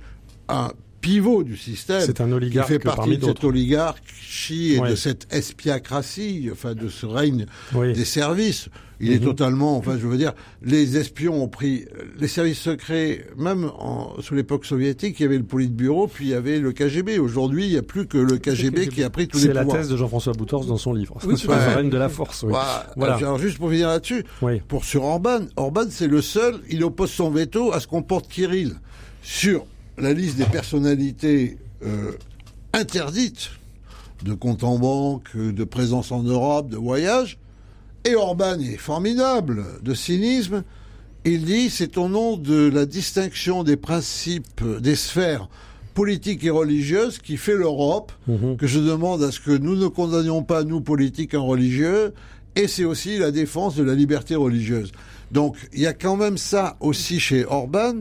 a pivot du système. C'est un oligarque qui fait partie de cette oligarchie et de cette espiacratie, enfin de ce règne des services. Il est mhm. totalement, enfin, je veux dire, les espions ont pris les services secrets, même en, sous l'époque soviétique, il y avait le Politburo, puis il y avait le KGB. Aujourd'hui, il n'y a plus que le KGB, qui a pris tous les pouvoirs. C'est la thèse de Jean-François Boutors dans son livre. Oui, [laughs] sur le règne de la force. Oui. Voilà. Alors, juste pour finir là-dessus, pour sur Orban, Orban, c'est le seul, il oppose son veto à ce qu'on porte Kirill sur la liste des personnalités euh, interdites de compte en banque, de présence en Europe, de voyage. Et Orban est formidable de cynisme. Il dit c'est au nom de la distinction des principes, des sphères politiques et religieuses qui fait l'Europe mhm. que je demande à ce que nous ne condamnions pas, nous, politiques, en religieux. Et c'est aussi la défense de la liberté religieuse. Donc il y a quand même ça aussi chez Orban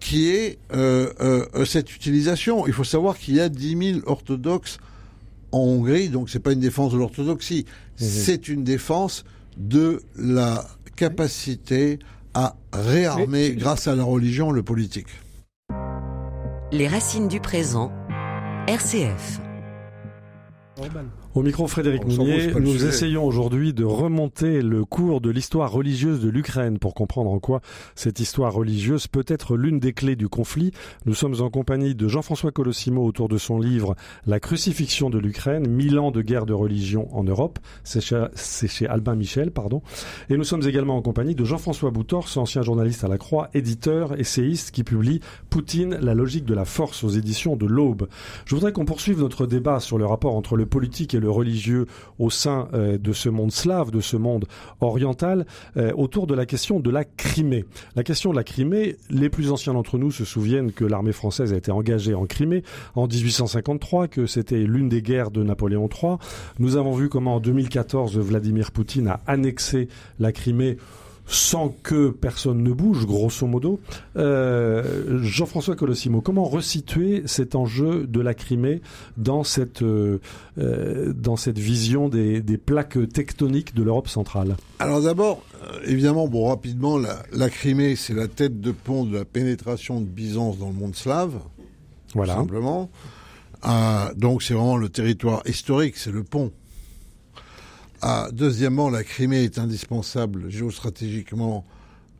qui est euh, euh, cette utilisation. Il faut savoir qu'il y a 10 000 orthodoxes en Hongrie, donc c'est pas une défense de l'orthodoxie, mhm. c'est une défense de la capacité à réarmer, grâce à la religion, le politique. Les racines du présent, RCF. Au micro Frédéric Mounier, nous essayons aujourd'hui de remonter le cours de l'histoire religieuse de l'Ukraine pour comprendre en quoi cette histoire religieuse peut être l'une des clés du conflit. Nous sommes en compagnie de Jean-François Colossimo autour de son livre La crucifixion de l'Ukraine, mille ans de guerre de religion en Europe. C'est chez, Albin Michel, pardon. Et nous sommes également en compagnie de Jean-François Boutors, ancien journaliste à la Croix, éditeur, essayiste qui publie Poutine, la logique de la force aux éditions de l'Aube. Je voudrais qu'on poursuive notre débat sur le rapport entre le politique et le religieux au sein euh, de ce monde slave, de ce monde oriental, euh, autour de la question de la Crimée. La question de la Crimée, les plus anciens d'entre nous se souviennent que l'armée française a été engagée en Crimée en 1853, que c'était l'une des guerres de Napoléon III. Nous avons vu comment en 2014 Vladimir Poutine a annexé la Crimée sans que personne ne bouge, grosso modo. Euh, Jean-François Colossimo, comment resituer cet enjeu de la Crimée dans cette, euh, euh, dans cette vision des, plaques tectoniques de l'Europe centrale? Alors d'abord, évidemment, bon, rapidement, la, la Crimée, c'est la tête de pont de la pénétration de Byzance dans le monde slave. Voilà. simplement. donc c'est vraiment le territoire historique, c'est le pont ah, deuxièmement, la Crimée est indispensable géostratégiquement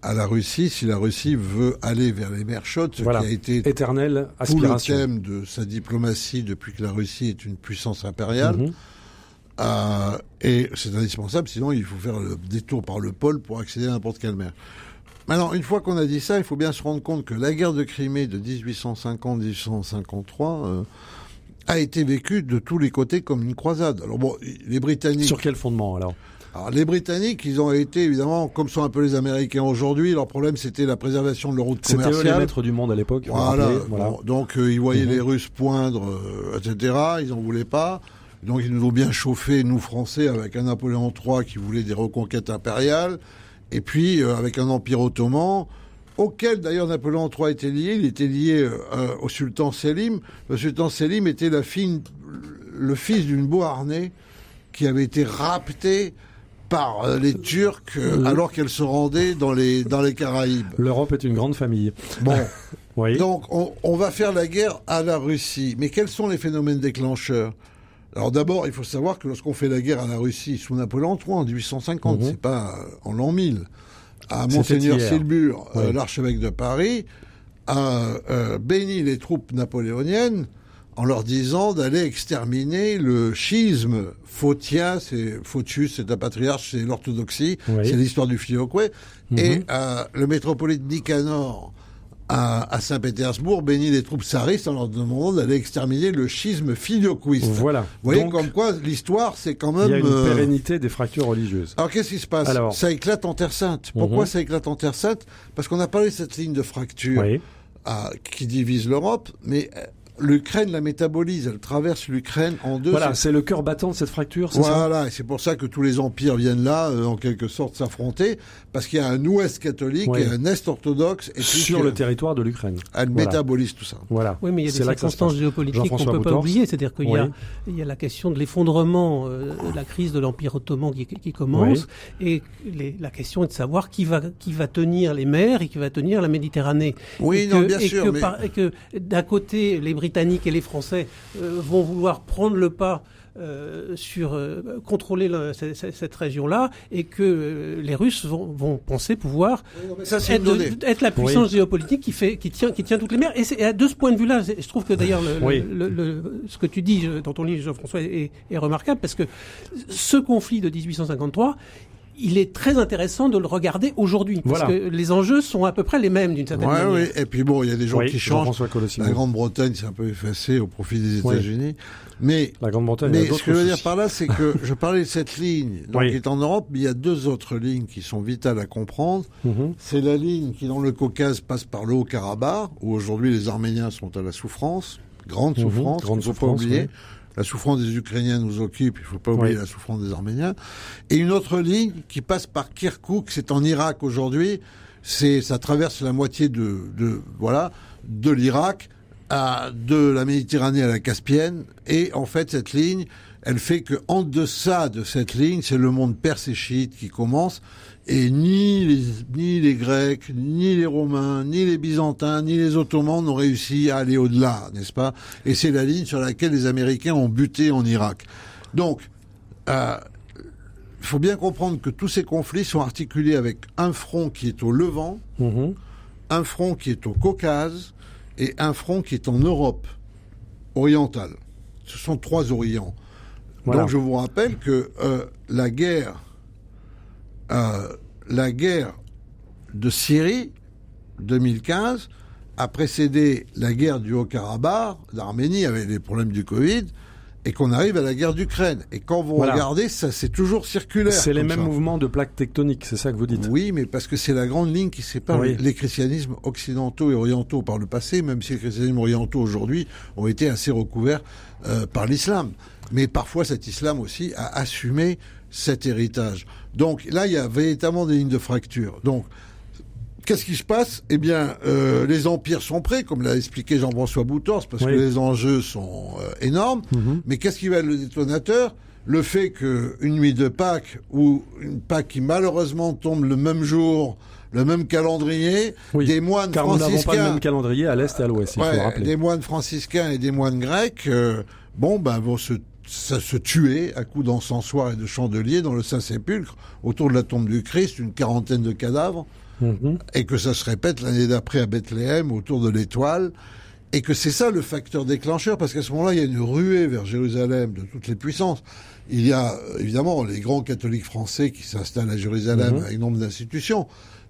à la Russie si la Russie veut aller vers les mers chaudes, ce qui a été éternelle aspiration. le thème de sa diplomatie depuis que la Russie est une puissance impériale. Mhm. Euh, et c'est indispensable, sinon il faut faire le détour par le pôle pour accéder à n'importe quelle mer. Maintenant, une fois qu'on a dit ça, il faut bien se rendre compte que la guerre de Crimée de 1850-1853 a été vécu de tous les côtés comme une croisade. Alors bon, les Britanniques. Sur quel fondement alors? Alors, les Britanniques, ils ont été évidemment, comme sont un peu les Américains aujourd'hui, leur problème c'était la préservation de leur route commerciale. C'était les maîtres du monde à l'époque. Voilà. donc euh, ils voyaient mhm. les Russes poindre, euh, etc. Ils en voulaient pas. Donc ils nous ont bien chauffé, nous Français, avec un Napoléon III qui voulait des reconquêtes impériales, et puis euh, avec un empire ottoman auquel d'ailleurs Napoléon III était lié. Il était lié euh, au sultan Selim. Le sultan Selim était la fille, le fils d'une Beauharnais qui avait été rapté par euh, les Turcs euh, alors qu'elle se rendait dans les, dans les Caraïbes. L'Europe est une grande famille. Bon. [laughs] oui. Donc, on, on, va faire la guerre à la Russie. Mais quels sont les phénomènes déclencheurs? Alors d'abord, il faut savoir que lorsqu'on fait la guerre à la Russie sous Napoléon III en 1850, mhm. c'est pas en l'an 1000 à Monseigneur Silbur, euh, l'archevêque de Paris, a euh, béni les troupes napoléoniennes en leur disant d'aller exterminer le schisme. Fautien, c'est Photius, c'est la patriarche, c'est l'orthodoxie, c'est l'histoire du Filioque, et mhm. euh, le métropolite Nicanor à, Saint-Pétersbourg bénit les troupes tsaristes en leur demandant d'aller exterminer le schisme filioquiste. Voilà. Vous voyez comme quoi l'histoire, c'est quand même... Il y a une euh, pérennité des fractures religieuses. Alors qu'est-ce qui se passe? Ça éclate en Terre Sainte. Pourquoi mhm. ça éclate en Terre Sainte? Parce qu'on a parlé de cette ligne de fracture qui divise l'Europe, mais euh, l'Ukraine la métabolise, elle traverse l'Ukraine en deux. Voilà, c'est le cœur battant de cette fracture. Voilà, et c'est pour ça que tous les empires viennent là, euh, en quelque sorte, s'affronter, parce qu'il y a un Ouest catholique et un Est orthodoxe. Et sur le territoire de l'Ukraine. Elle métabolise tout ça. Voilà. Oui, mais il y a des circonstances géopolitiques qu'on ne peut pas oublier, c'est-à-dire qu'il y, a, il y a la question de l'effondrement, euh, la crise de l'Empire ottoman qui, qui commence, et les, la question est de savoir qui va, qui va tenir les mers et qui va tenir la Méditerranée. Oui, non, bien sûr. Que, et que d'un côté, les Britanniques et les Français euh, vont vouloir prendre le pas euh, sur euh, contrôler cette, région-là et que les Russes vont, penser pouvoir être, la puissance géopolitique qui fait qui tient qui tient toutes les mers. Et, c'est de ce point de vue-là je trouve que d'ailleurs ce que tu dis dans ton livre Jean-François est, est, remarquable parce que ce conflit de 1853 il est très intéressant de le regarder aujourd'hui parce que les enjeux sont à peu près les mêmes d'une certaine manière. Oui, et puis bon, il y a des gens qui changent. La Grande-Bretagne s'est un peu effacée au profit des États-Unis, mais la Grande-Bretagne. Mais ce que je veux dire par là, c'est que [laughs] je parlais de cette ligne, donc qui est en Europe, mais il y a deux autres lignes qui sont vitales à comprendre. Mhm. C'est la ligne qui dans le Caucase passe par le Haut-Karabakh, où aujourd'hui les Arméniens sont à la souffrance, grande mhm. souffrance, grande faut pas oublier. La souffrance des Ukrainiens nous occupe, il ne faut pas oublier la souffrance des Arméniens. Et une autre ligne qui passe par Kirkuk, c'est en Irak aujourd'hui. C'est, ça traverse la moitié de, de voilà, de l'Irak, de la Méditerranée à la Caspienne. Et en fait, cette ligne, elle fait que en deçà de cette ligne, c'est le monde chiite qui commence. Et ni les, ni les Grecs, ni les Romains, ni les Byzantins, ni les Ottomans n'ont réussi à aller au-delà, n'est-ce pas? Et c'est la ligne sur laquelle les Américains ont buté en Irak. Donc, euh, il faut bien comprendre que tous ces conflits sont articulés avec un front qui est au Levant, mhm. un front qui est au Caucase et un front qui est en Europe orientale. Ce sont trois Orients. Donc je vous rappelle que euh, la guerre euh, la guerre de Syrie 2015 a précédé la guerre du Haut-Karabakh, d'Arménie avec les problèmes du Covid, et qu'on arrive à la guerre d'Ukraine. Et quand vous regardez, ça c'est toujours circulaire. C'est les mêmes mouvements de plaques tectoniques, c'est ça que vous dites Oui, mais parce que c'est la grande ligne qui sépare les christianismes occidentaux et orientaux par le passé, même si les christianismes orientaux aujourd'hui ont été assez recouverts euh, par l'islam. Mais parfois cet islam aussi a assumé cet héritage. Donc là, il y a véritablement des lignes de fracture. Donc, qu'est-ce qui se passe? Eh bien, euh, les empires sont prêts, comme l'a expliqué Jean-François Boutors, parce que les enjeux sont euh, énormes. Mhm. Mais qu'est-ce qui va être le détonateur? Le fait qu'une nuit de Pâques, ou une Pâques qui malheureusement tombe le même jour, le même calendrier, des moines car franciscains... Nous pas le même calendrier à l'Est et à l'Ouest. Des moines franciscains et des moines grecs, euh, bon, ben, vont se ça se tuait à coups d'encensoir et de chandeliers dans le Saint-Sépulcre, autour de la tombe du Christ, une quarantaine de cadavres, mhm. et que ça se répète l'année d'après à Bethléem, autour de l'étoile, et que c'est ça le facteur déclencheur, parce qu'à ce moment-là, il y a une ruée vers Jérusalem de toutes les puissances. Il y a évidemment les grands catholiques français qui s'installent à Jérusalem mhm. avec nombre d'institutions.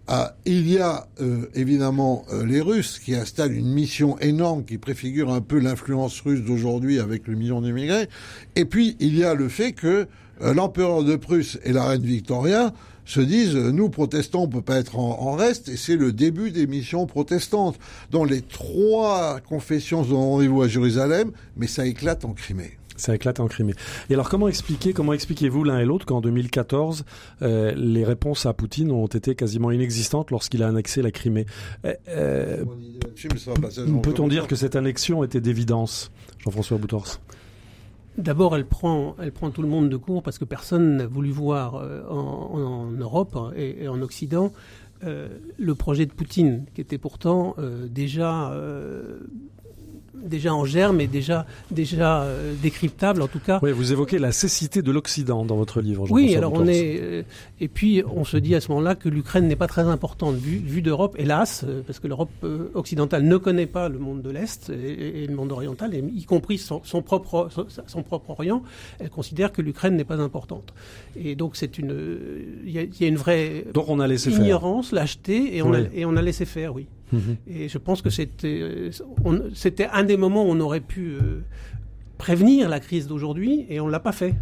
Ah, il y a euh, évidemment euh, les Russes qui installent une mission énorme qui préfigure un peu l'influence russe d'aujourd'hui avec le million d'immigrés. Et puis il y a le fait que euh, l'empereur de Prusse et la reine Victoria se disent nous protestants on peut pas être en, en reste et c'est le début des missions protestantes dont les trois confessions ont rendez-vous à Jérusalem mais ça éclate en Crimée. Ça éclate en Crimée. Et alors, comment expliquer, comment expliquez-vous l'un et l'autre qu'en 2014, euh, les réponses à Poutine ont été quasiment inexistantes lorsqu'il a annexé la Crimée? Euh, euh Peut-on dire que cette annexion était d'évidence, Jean-François Boutors D'abord, elle prend, elle prend tout le monde de court parce que personne n'a voulu voir en, Europe et, en Occident le projet de Poutine, qui était pourtant déjà déjà en germe et déjà, déjà euh, décryptable en tout cas. Oui, vous évoquez la cécité de l'Occident dans votre livre. Oui, alors on est euh, et puis on se dit à ce moment-là que l'Ukraine n'est pas très importante vue, vue d'Europe, hélas, euh, parce que l'Europe occidentale ne connaît pas le monde de l'Est et, le monde oriental, y compris son, propre son, propre Orient. Elle considère que l'Ukraine n'est pas importante. Et donc c'est une il y, a une vraie donc on a laissé ignorance, lâcheté et on a, et on a laissé faire, oui. Mhm. Et je pense que c'était, c'était un des moments où on aurait pu euh, prévenir la crise d'aujourd'hui et on ne l'a pas fait,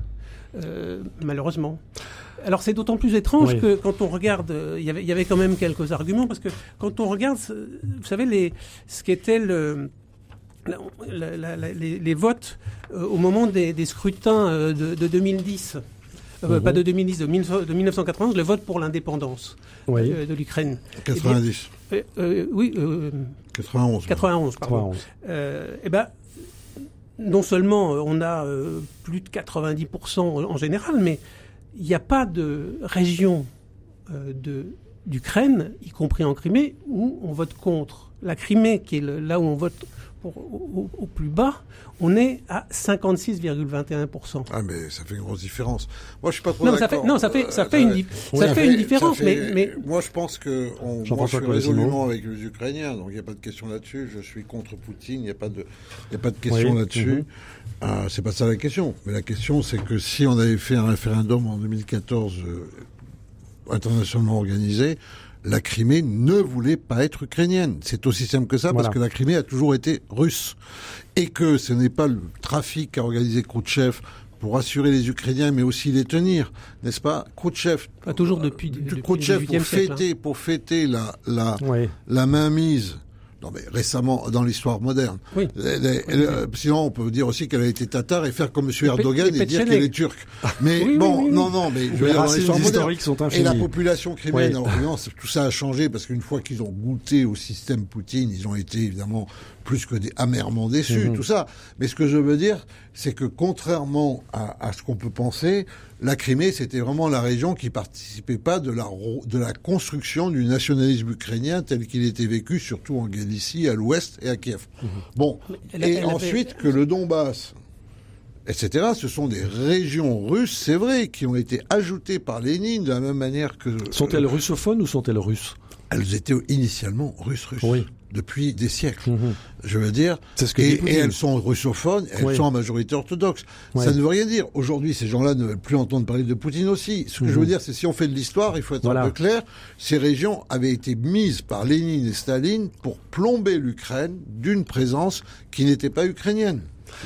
euh, malheureusement. Alors c'est d'autant plus étrange que quand on regarde, euh, il y, avait, y avait quand même quelques arguments, parce que quand on regarde, vous savez, les, ce qu'était le... les, votes au moment des, scrutins de, 2010, mhm. pas de 2010, de, 1991, le vote pour l'indépendance de l'Ukraine. 90. Euh, euh, oui. 91. 91, pardon. eh ben, non seulement euh, on a plus de 90% en général, mais il n'y a pas de région d'Ukraine, y compris en Crimée, où on vote contre. La Crimée, qui est là où on vote au, plus bas, on est à 56,21%. Ah, mais ça fait une grosse différence. Moi, je suis pas trop d'accord. non, ça fait, ça fait, une, ça fait, une différence, mais, mais, Moi, je pense que on, moi, je suis résolument avec les Ukrainiens, donc il n'y a pas de question là-dessus. Je suis contre Poutine, il n'y a pas de, il a pas de question là-dessus. Ce mhm. n'est c'est pas ça la question. Mais la question, c'est que si on avait fait un référendum en 2014 euh, internationalement organisé, la Crimée ne voulait pas être ukrainienne. C'est aussi simple que ça, parce que la Crimée a toujours été russe. Et que ce n'est pas le trafic qu'a organisé Khrouchtchev pour assurer les Ukrainiens, mais aussi les tenir, n'est-ce pas? Khrouchtchev. Pas toujours depuis, depuis Khrouchtchev, pour fêter, pour fêter la, la, la mainmise non, mais récemment, dans l'histoire moderne. Oui. sinon, on peut dire aussi qu'elle a été tatar et faire comme M. Erdogan et, dire qu'elle est turque. Mais bon, non, non, mais je veux dire, dans l'histoire moderne. Sont et la population criminelle, en tout ça a changé parce qu'une fois qu'ils ont goûté au système Poutine, ils ont été évidemment plus que des, amèrement déçus, mhm. tout ça. Mais ce que je veux dire, c'est que contrairement à, ce qu'on peut penser, la Crimée, c'était vraiment la région qui participait pas de la, de la construction du nationalisme ukrainien tel qu'il était vécu, surtout en Galicie, à l'ouest et à Kiev. Mhm. Bon, et ensuite que le Donbass, etc. Ce sont des régions russes, c'est vrai, qui ont été ajoutées par Lénine de la même manière que... Sont-elles russophones ou sont-elles russes? Elles étaient initialement russes-russes. Oui depuis des siècles. Mhm. Je veux dire, ce et, elles sont russophones, elles sont en majorité orthodoxe. Ça ne veut rien dire. Aujourd'hui, ces gens-là ne veulent plus entendre parler de Poutine aussi. Ce que je veux mhm. dire, c'est si on fait de l'histoire, il faut être un peu clair. Ces régions avaient été mises par Lénine et Staline pour plomber l'Ukraine d'une présence qui n'était pas ukrainienne.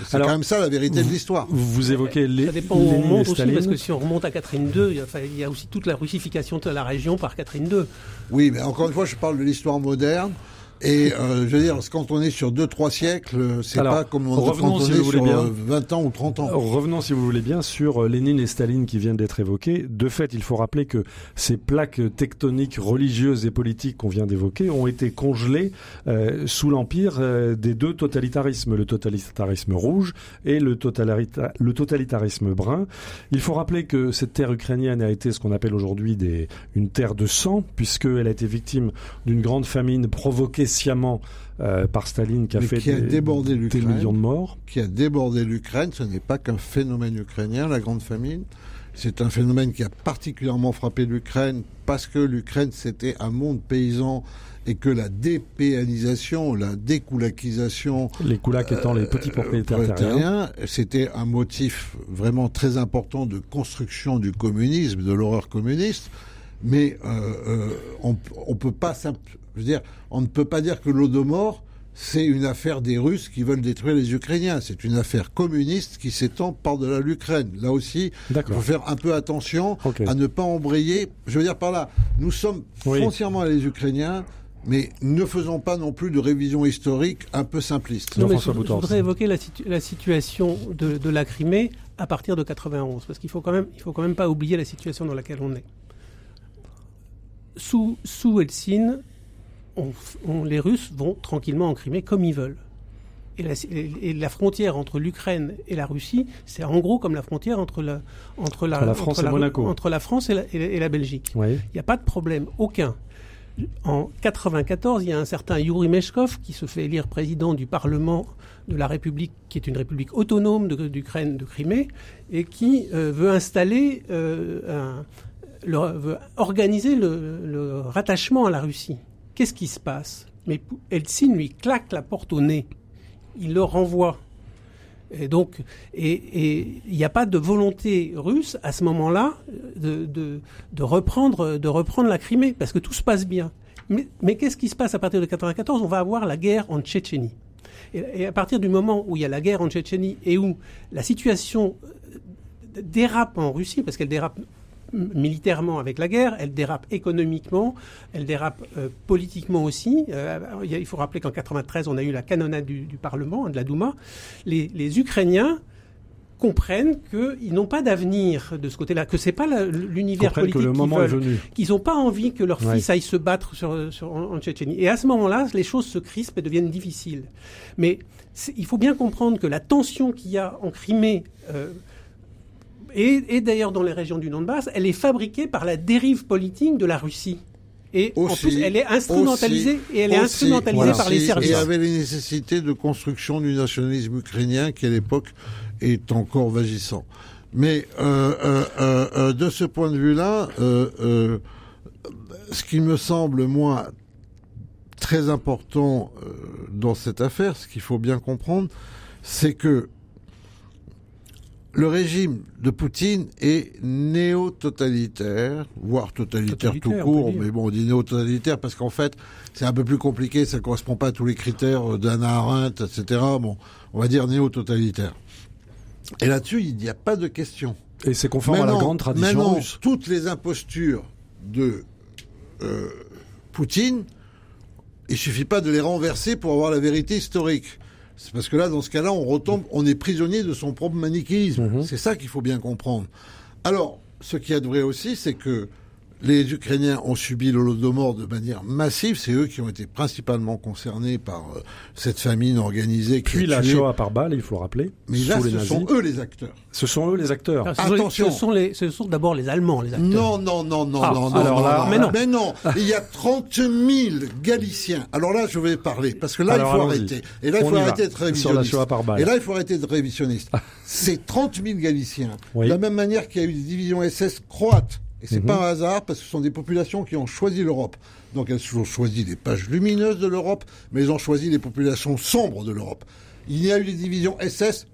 C'est quand même ça la vérité de l'histoire. Vous évoquez les. Ça dépend où on remonte aussi, parce que si on remonte à Catherine II, il y a aussi toute la russification de la région par Catherine II. Oui, mais encore une fois, je parle de l'histoire moderne. Et euh, je veux dire, quand on est sur 2-3 siècles, c'est pas comme on, quand on est sur 20 ans ou 30 ans. Revenons, si vous voulez bien, sur euh, Lénine et Staline qui viennent d'être évoqués. De fait, il faut rappeler que ces plaques tectoniques religieuses et politiques qu'on vient d'évoquer ont été congelées euh, sous l'empire euh, des deux totalitarismes, le totalitarisme rouge et le, totalita le totalitarisme brun. Il faut rappeler que cette terre ukrainienne a été ce qu'on appelle aujourd'hui une terre de sang, puisqu'elle a été victime d'une grande famine provoquée sciemment euh, par Staline qui a fait a des, millions de morts. Qui a débordé l'Ukraine. Ce n'est pas qu'un phénomène ukrainien, la grande famine. C'est un phénomène qui a particulièrement frappé l'Ukraine parce que l'Ukraine, c'était un monde paysan et que la dépéanisation, la découlakisation... Les coulacs étant les petits propriétaires terriens. C'était un motif vraiment très important de construction du communisme, de l'horreur communiste. Mais euh, euh, on, on peut pas je veux dire, on ne peut pas dire que l'Odomor, c'est une affaire des Russes qui veulent détruire les Ukrainiens. C'est une affaire communiste qui s'étend par-delà l'Ukraine. Là aussi, il faut faire un peu attention à ne pas embrayer. Je veux dire par là, nous sommes foncièrement les Ukrainiens, mais ne faisons pas non plus de révision historique un peu simpliste. Non, mais je, voudrais évoquer la, situation de, la Crimée à partir de 91, parce qu'il faut quand même, il faut quand même pas oublier la situation dans laquelle on est. Sous, sous Helsinki, les Russes vont tranquillement en Crimée comme ils veulent. Et la, frontière entre l'Ukraine et la Russie, c'est en gros comme la frontière entre la, entre la, France, et, Entre la France et la, Belgique. Il n'y a pas de problème, aucun. En 94, il y a un certain Yuri Meshkov qui se fait élire président du Parlement de la République, qui est une république autonome d'Ukraine, de, Crimée, et qui euh, veut installer, euh, veut organiser le, rattachement à la Russie. Qu'est-ce qui se passe? Mais Eltsine lui claque la porte au nez. Il le renvoie. Et donc, il n'y a pas de volonté russe à ce moment-là de, de, reprendre, la Crimée, parce que tout se passe bien. Mais, mais qu'est-ce qui se passe à partir de 1994 On va avoir la guerre en Tchétchénie. Et, à partir du moment où il y a la guerre en Tchétchénie et où la situation euh, dérape en Russie, parce qu'elle dérape militairement avec la guerre, elle dérape économiquement, elle dérape euh, politiquement aussi. Euh, il faut rappeler qu'en 93, on a eu la canonnade du, Parlement, de la Douma. Les, les Ukrainiens comprennent qu'ils n'ont pas d'avenir de ce côté-là, que c'est pas l'univers politique que le moment veulent, qu'ils n'ont pas envie que leur fils aille se battre sur, en, Tchétchénie. Et à ce moment-là, les choses se crispent et deviennent difficiles. Mais il faut bien comprendre que la tension qu'il y a en Crimée euh, et, d'ailleurs dans les régions du Donbass, elle est fabriquée par la dérive politique de la Russie. Et en plus, elle est instrumentalisée et elle est instrumentalisée par les services. Il y avait les nécessités de construction du nationalisme ukrainien qui à l'époque est encore vagissant. Mais euh, euh, euh, de ce point de vue-là, ce qui me semble moi très important dans cette affaire, ce qu'il faut bien comprendre, c'est que le régime de Poutine est néo-totalitaire, voire totalitaire, tout court, mais bon, on dit néo-totalitaire parce qu'en fait, c'est un peu plus compliqué, ça correspond pas à tous les critères d'Anna Arendt, etc. Bon, on va dire néo-totalitaire. Et là-dessus, il n'y a pas de question. Et c'est conforme à la grande tradition maintenant, Toutes les impostures de euh, Poutine, il suffit pas de les renverser pour avoir la vérité historique. C'est parce que là, dans ce cas-là, on retombe, on est prisonnier de son propre manichéisme. Mhm. C'est ça qu'il faut bien comprendre. Alors, ce qui est vrai aussi, c'est que les Ukrainiens ont subi l'Holodomor de manière massive. C'est eux qui ont été principalement concernés par euh, cette famine organisée. Puis la Shoah par balle, il faut le rappeler. Mais là, ce sont eux les acteurs. Ce sont eux les acteurs. Attention. Ce sont, les, ce sont d'abord les Allemands, les acteurs. Non, non, non, non, ah, non, alors là, mais non. Mais non. il y a 30 000 Galiciens. Alors là, je vais parler parce que là, il faut arrêter. Et là, il faut arrêter d'être révisionniste. Et là, il faut arrêter de révisionniste. C'est 30 000 Galiciens. De la même manière qu'il y a eu des divisions SS croates et c'est pas mhm. un hasard parce que ce sont des populations qui ont choisi l'Europe. Donc elles ont choisi les pages lumineuses de l'Europe, mais elles ont choisi les populations sombres de l'Europe. Il n'y a eu des divisions SS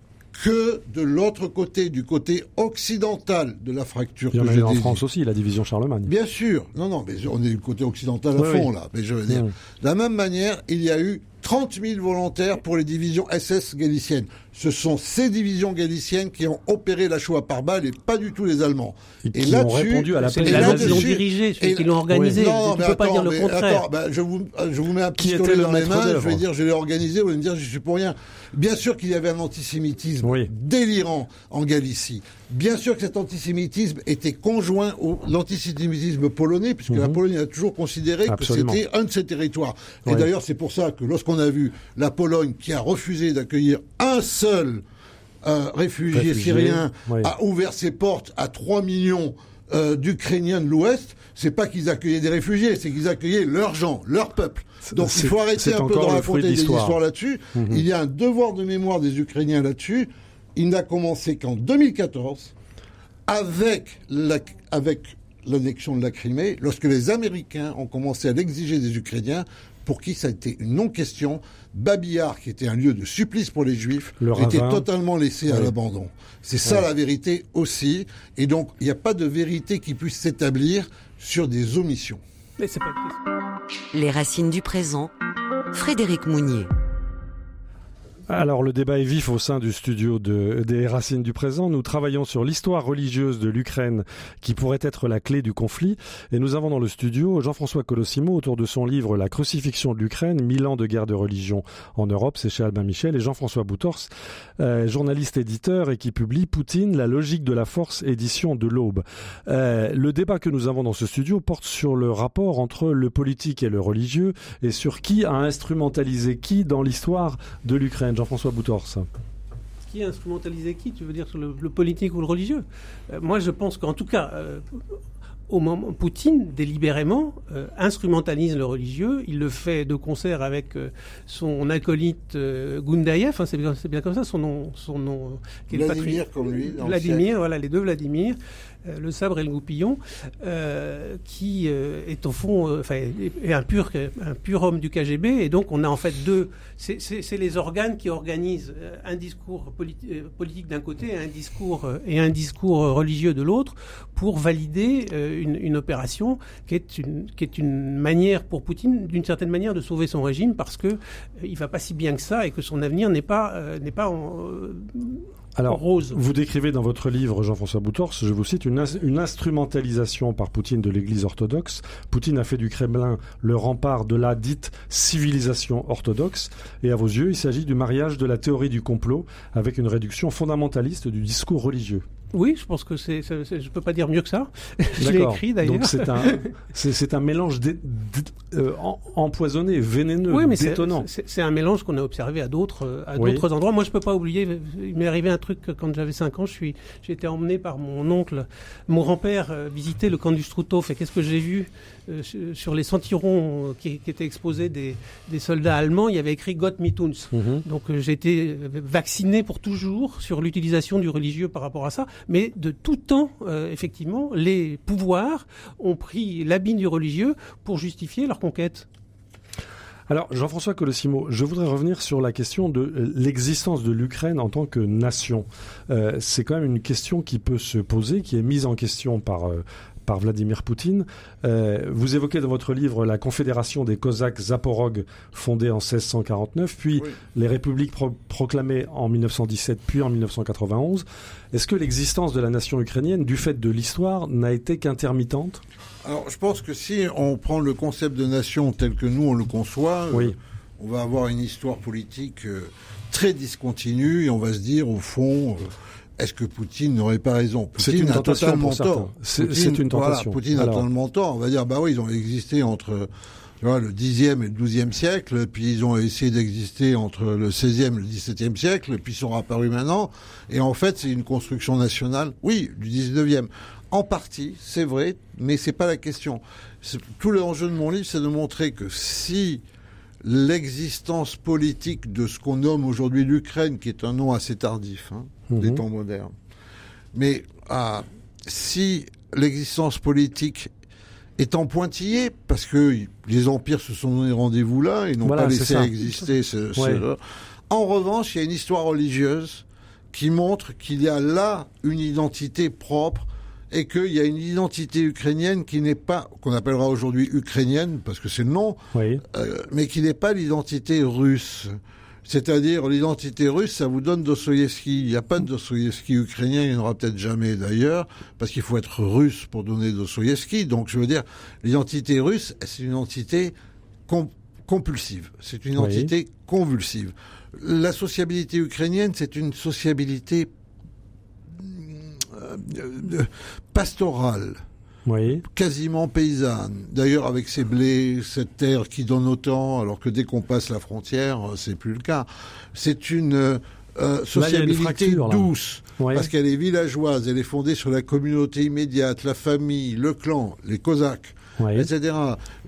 que de l'autre côté, du côté occidental de la fracture. Il y en a eu en France aussi, la division Charlemagne. Bien sûr. Non, non, mais on est du côté occidental à fond, là. Mais je veux dire. De la même manière, il y a eu 30 000 volontaires pour les divisions SS galiciennes. Ce sont ces divisions galiciennes qui ont opéré la Shoah par balle et pas du tout les Allemands. Et, qui ont répondu à l'appel. Ils l'ont dirigé, ceux qui l'ont organisé. Non, tu ne peux pas dire le contraire. Attends, ben, je, vous, je vous mets un pistolet dans les mains, je vais dire je l'ai organisé, vous allez me dire je suis pour rien. Bien sûr qu'il y avait un antisémitisme délirant en Galicie. Bien sûr que cet antisémitisme était conjoint à l'antisémitisme polonais, puisque la mhm. Pologne a toujours considéré que c'était un de ses territoires. Et d'ailleurs, c'est pour ça que lorsqu'on a vu la Pologne qui a refusé d'accueillir un seul euh, réfugié, syrien, a ouvert ses portes à 3 millions euh, d'Ukrainiens de l'Ouest, c'est pas qu'ils accueillaient des réfugiés, c'est qu'ils accueillaient leurs gens, leur peuple. Donc il faut arrêter un peu de raconter des histoires là-dessus. Mhm. Il y a un devoir de mémoire des Ukrainiens là-dessus. Il n'a commencé qu'en 2014 avec l'annexion de la Crimée, lorsque les Américains ont commencé à l'exiger des Ukrainiens, pour qui ça a été une non-question. Babillard, qui était un lieu de supplice pour les Juifs, a été totalement laissé à l'abandon. C'est ça la vérité aussi. Et donc, il n'y a pas de vérité qui puisse s'établir sur des omissions. Mais pas Les racines du présent, Frédéric Mounier. Alors le débat est vif au sein du studio de, des Racines du présent. Nous travaillons sur l'histoire religieuse de l'Ukraine qui pourrait être la clé du conflit. Et nous avons dans le studio Jean-François Colossimo autour de son livre La crucifixion de l'Ukraine, mille ans de guerre de religion en Europe. C'est chez Albin Michel et Jean-François Boutors, euh, journaliste éditeur et qui publie Poutine, la logique de la force, édition de l'Aube. Euh, le débat que nous avons dans ce studio porte sur le rapport entre le politique et le religieux et sur qui a instrumentalisé qui dans l'histoire de l'Ukraine. Jean-François Boutors qui a instrumentalisé qui Tu veux dire sur le, politique ou le religieux euh, Moi, je pense qu'en tout cas, euh, au moment, Poutine délibérément euh, instrumentalise le religieux. Il le fait de concert avec euh, son acolyte euh, Gundayev. Hein, c'est bien, bien, comme ça son nom, son nom. Vladimir comme lui. Vladimir, voilà les deux Vladimir. Euh, le sabre et le goupillon, euh, qui euh, est au fond, enfin, est un pur, homme du KGB. Et donc, on a en fait deux. C'est les organes qui organisent un discours politique d'un côté et un discours et un discours religieux de l'autre pour valider une, une, opération qui est une qui est une manière pour Poutine, d'une certaine manière, de sauver son régime parce que il va pas si bien que ça et que son avenir n'est pas n'est pas en, alors, vous décrivez dans votre livre, Jean-François Boutors, je vous cite, une, une, instrumentalisation par Poutine de l'Église orthodoxe. Poutine a fait du Kremlin le rempart de la dite civilisation orthodoxe. Et à vos yeux, il s'agit du mariage de la théorie du complot avec une réduction fondamentaliste du discours religieux. Oui, je pense que c'est, je peux pas dire mieux que ça. [laughs] je l'ai écrit d'ailleurs. Donc c'est un, [laughs] c'est, un mélange euh, empoisonné, vénéneux, oui, mais détonnant. C'est, un mélange qu'on a observé à d'autres, à d'autres endroits. Moi, je peux pas oublier. Il m'est arrivé un truc quand j'avais 5 ans. Je suis, j'ai été emmené par mon oncle, mon grand-père, euh, visiter le camp du Struthof. Et qu'est-ce que j'ai vu? Sur les sentirons qui, qui, étaient exposés des, des, soldats allemands Il y avait écrit Gott mit uns. Mhm. Donc j'ai été vacciné pour toujours sur l'utilisation du religieux par rapport à ça mais de tout temps, euh, effectivement, les pouvoirs ont pris l'habit du religieux pour justifier leur conquête. Alors, Jean-François Colossimo, je voudrais revenir sur la question de euh, l'existence de l'Ukraine en tant que nation. Euh, c'est quand même une question qui peut se poser, qui est mise en question par, par Vladimir Poutine. Euh, vous évoquez dans votre livre la Confédération des Cosaques Zaporog fondée en 1649, puis les républiques proclamées en 1917 puis en 1991. Est-ce que l'existence de la nation ukrainienne, du fait de l'histoire, n'a été qu'intermittente? Alors je pense que si on prend le concept de nation tel que nous on le conçoit, euh, on va avoir une histoire politique euh, très discontinue et on va se dire au fond est-ce que Poutine n'aurait pas raison? Poutine a totalement tort. C'est une tentation. Poutine a totalement tort. On va dire, bah oui, ils ont existé entre le 10e et le 12e siècle, puis ils ont essayé d'exister entre le 16e et le 17e siècle, puis ils sont apparus maintenant. Et en fait, c'est une construction nationale, oui, du 19e. En partie, c'est vrai, mais c'est pas la question. Tout l'enjeu de mon livre, c'est de montrer que si l'existence politique de ce qu'on nomme aujourd'hui l'Ukraine, qui est un nom assez tardif hein, des mhm. temps modernes. Mais ah, si l'existence politique est en pointillé, parce que les empires se sont donné rendez-vous là et n'ont pas laissé exister ce, En revanche, il y a une histoire religieuse qui montre qu'il y a là une identité propre et qu'il y a une identité ukrainienne qui n'est pas, qu'on appellera aujourd'hui ukrainienne, parce que c'est le nom, euh, mais qui n'est pas l'identité russe. C'est-à-dire, l'identité russe, ça vous donne Dostoïevski. Il n'y a pas de Dostoïevski ukrainien, il n'y en aura peut-être jamais d'ailleurs, parce qu'il faut être russe pour donner Dostoïevski. Donc, je veux dire, l'identité russe, c'est une identité compulsive. C'est une identité convulsive. La sociabilité ukrainienne, c'est une sociabilité euh, quasiment paysanne. D'ailleurs, avec ces blés, cette terre qui donne autant, alors que dès qu'on passe la frontière, euh, c'est plus le cas. C'est une euh, sociabilité douce, parce qu'elle est villageoise, elle est fondée sur la communauté immédiate, la famille, le clan, les Cosaques, etc.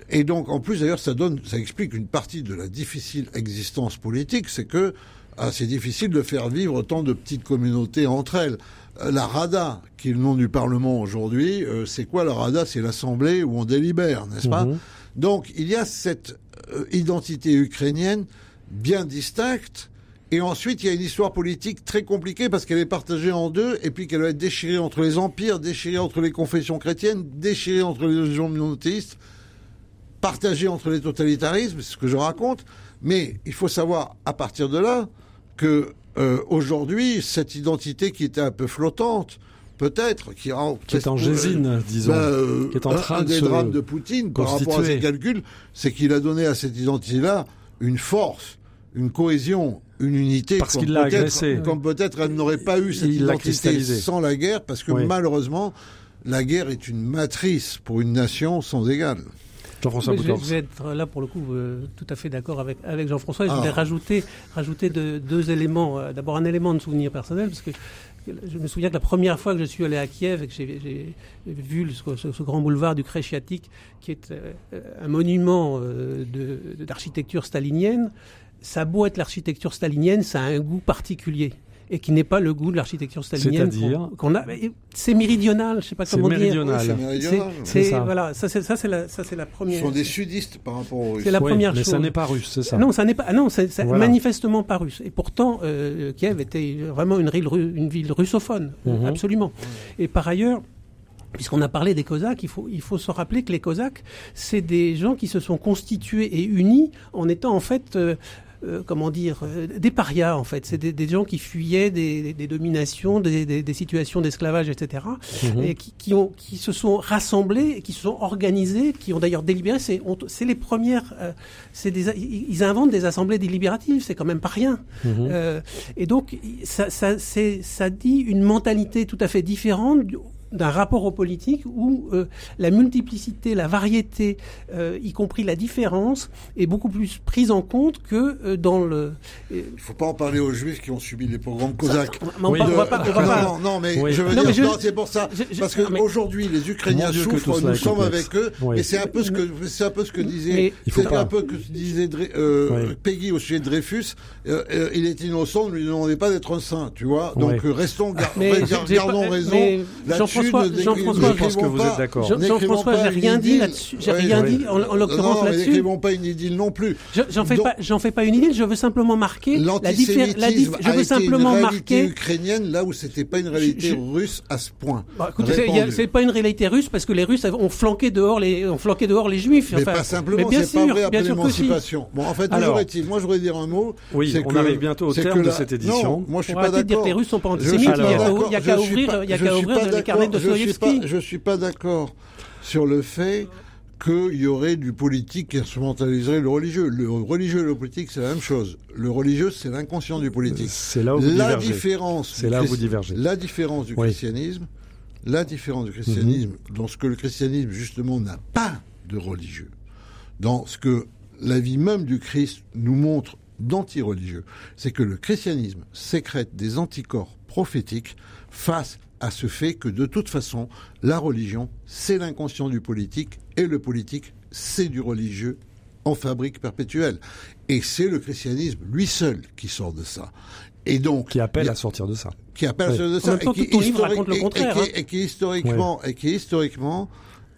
Et donc, en plus, d'ailleurs, ça donne, ça explique une partie de la difficile existence politique, c'est que c'est difficile de faire vivre tant de petites communautés entre elles. Euh, la RADA, qui est le nom du Parlement aujourd'hui, euh, c'est quoi la RADA? C'est l'Assemblée où on délibère, n'est-ce pas? Mhm. Donc il y a cette euh, identité ukrainienne bien distincte, et ensuite il y a une histoire politique très compliquée parce qu'elle est partagée en deux, et puis qu'elle va être déchirée entre les empires, déchirée entre les confessions chrétiennes, déchirée entre les religions monothéistes, partagée entre les totalitarismes, c'est ce que je raconte. Mais il faut savoir, à partir de là, que euh, aujourd'hui, cette identité qui était un peu flottante, peut-être, qui, qui est en gésine, disons, bah, qui est en train un, des drames de Poutine par rapport à ses calculs, c'est qu'il a donné à cette identité-là une force, une cohésion, une unité. Parce qu'il l'a agressé. Comme peut-être elle n'aurait pas eu cette identité sans la guerre, parce que malheureusement, la guerre est une matrice pour une nation sans égale. Jean-François je, vais être là pour le coup euh, tout à fait d'accord avec, avec Jean-François. Je voudrais ah. rajouter, rajouter deux éléments. Euh, d'abord un élément de souvenir personnel, parce que je me souviens que la première fois que je suis allé à Kiev et que j'ai vu ce, grand boulevard du Kreshiatik, qui est euh, un monument euh, d'architecture stalinienne, ça a beau être l'architecture stalinienne, ça a un goût particulier et qui n'est pas le goût de l'architecture stalinienne qu'on a. C'est méridional, je sais pas comment dire. Méridional. c'est voilà, ça c'est ça c'est la ça c'est la première. Ce sont des sudistes par rapport aux Russes. C'est la première mais chose. Mais ça n'est pas russe, c'est ça. Non, ça n'est pas. Non, c'est manifestement pas russe. Et pourtant, euh, Kiev était vraiment une ville, une ville russophone, mhm. absolument. Et par ailleurs. Puisqu'on a parlé des Cosaques, il faut, il faut se rappeler que les Cosaques, c'est des gens qui se sont constitués et unis en étant en fait euh, euh, comment dire, euh, des parias en fait. C'est des, gens qui fuyaient des, dominations, des, situations d'esclavage, etc. Mhm. Et qui, ont, qui se sont rassemblés, qui se sont organisés, qui ont d'ailleurs délibéré. C'est, les premières. Euh, c'est des, ils inventent des assemblées délibératives. C'est quand même pas rien. Mhm. et donc ça, ça, ça dit une mentalité tout à fait différente d'un rapport aux politiques où euh, la multiplicité, la variété, euh, y compris la différence, est beaucoup plus prise en compte que euh, dans le. Il ne faut pas en parler aux Juifs qui ont subi les pogroms cosaques. on va pas, Non, non, mais je veux dire, c'est pour ça, parce qu'aujourd'hui les Ukrainiens souffrent, nous sommes avec eux, et c'est un peu ce que c'est un peu ce que disait, c'est un peu que disait Peggy au sujet de Dreyfus. il est innocent, ne lui demandez pas d'être un saint, tu vois. Donc restons, gardons raison Jean-François, je pense que vous êtes d'accord. Jean-François, j'ai rien dit là-dessus. J'ai rien dit en, l'occurrence là-dessus. N'écrivons pas une idylle non plus. J'en fais pas, j'en fais pas une idylle. Je veux simplement marquer la différence. Je veux simplement marquer ukrainienne là où c'était pas une réalité russe à ce point. Bah, c'est pas une réalité russe parce que les Russes ont flanqué dehors les, ont flanqué dehors les Juifs. Mais pas simplement. C'est pas vrai après l'émancipation. Bon, en fait, toujours est-il. Moi, je voudrais dire un mot. Oui, on arrive bientôt au terme de cette édition. Moi, je suis pas d'accord. dire que les Russes sont pas antisémites. Il n'y a qu'à ouvrir, il y a qu'à ouvrir les carnets de je ne suis pas d'accord sur le fait qu'il y aurait du politique qui instrumentaliserait le religieux. Le religieux et le politique, c'est la même chose. Le religieux, c'est l'inconscient du politique. C'est là où vous la différence. C'est là où vous divergez. La différence du christianisme, la différence du christianisme, mhm. dans ce que le christianisme justement n'a pas de religieux, dans ce que la vie même du Christ nous montre d'anti-religieux, c'est que le christianisme sécrète des anticorps prophétiques face à ce fait que de toute façon, la religion, c'est l'inconscient du politique, et le politique, c'est du religieux en fabrique perpétuelle. Et c'est le christianisme lui seul qui sort de ça. Et donc qui appelle à sortir de ça. Qui appelle à sortir de ça. Et qui, historiquement, et qui historiquement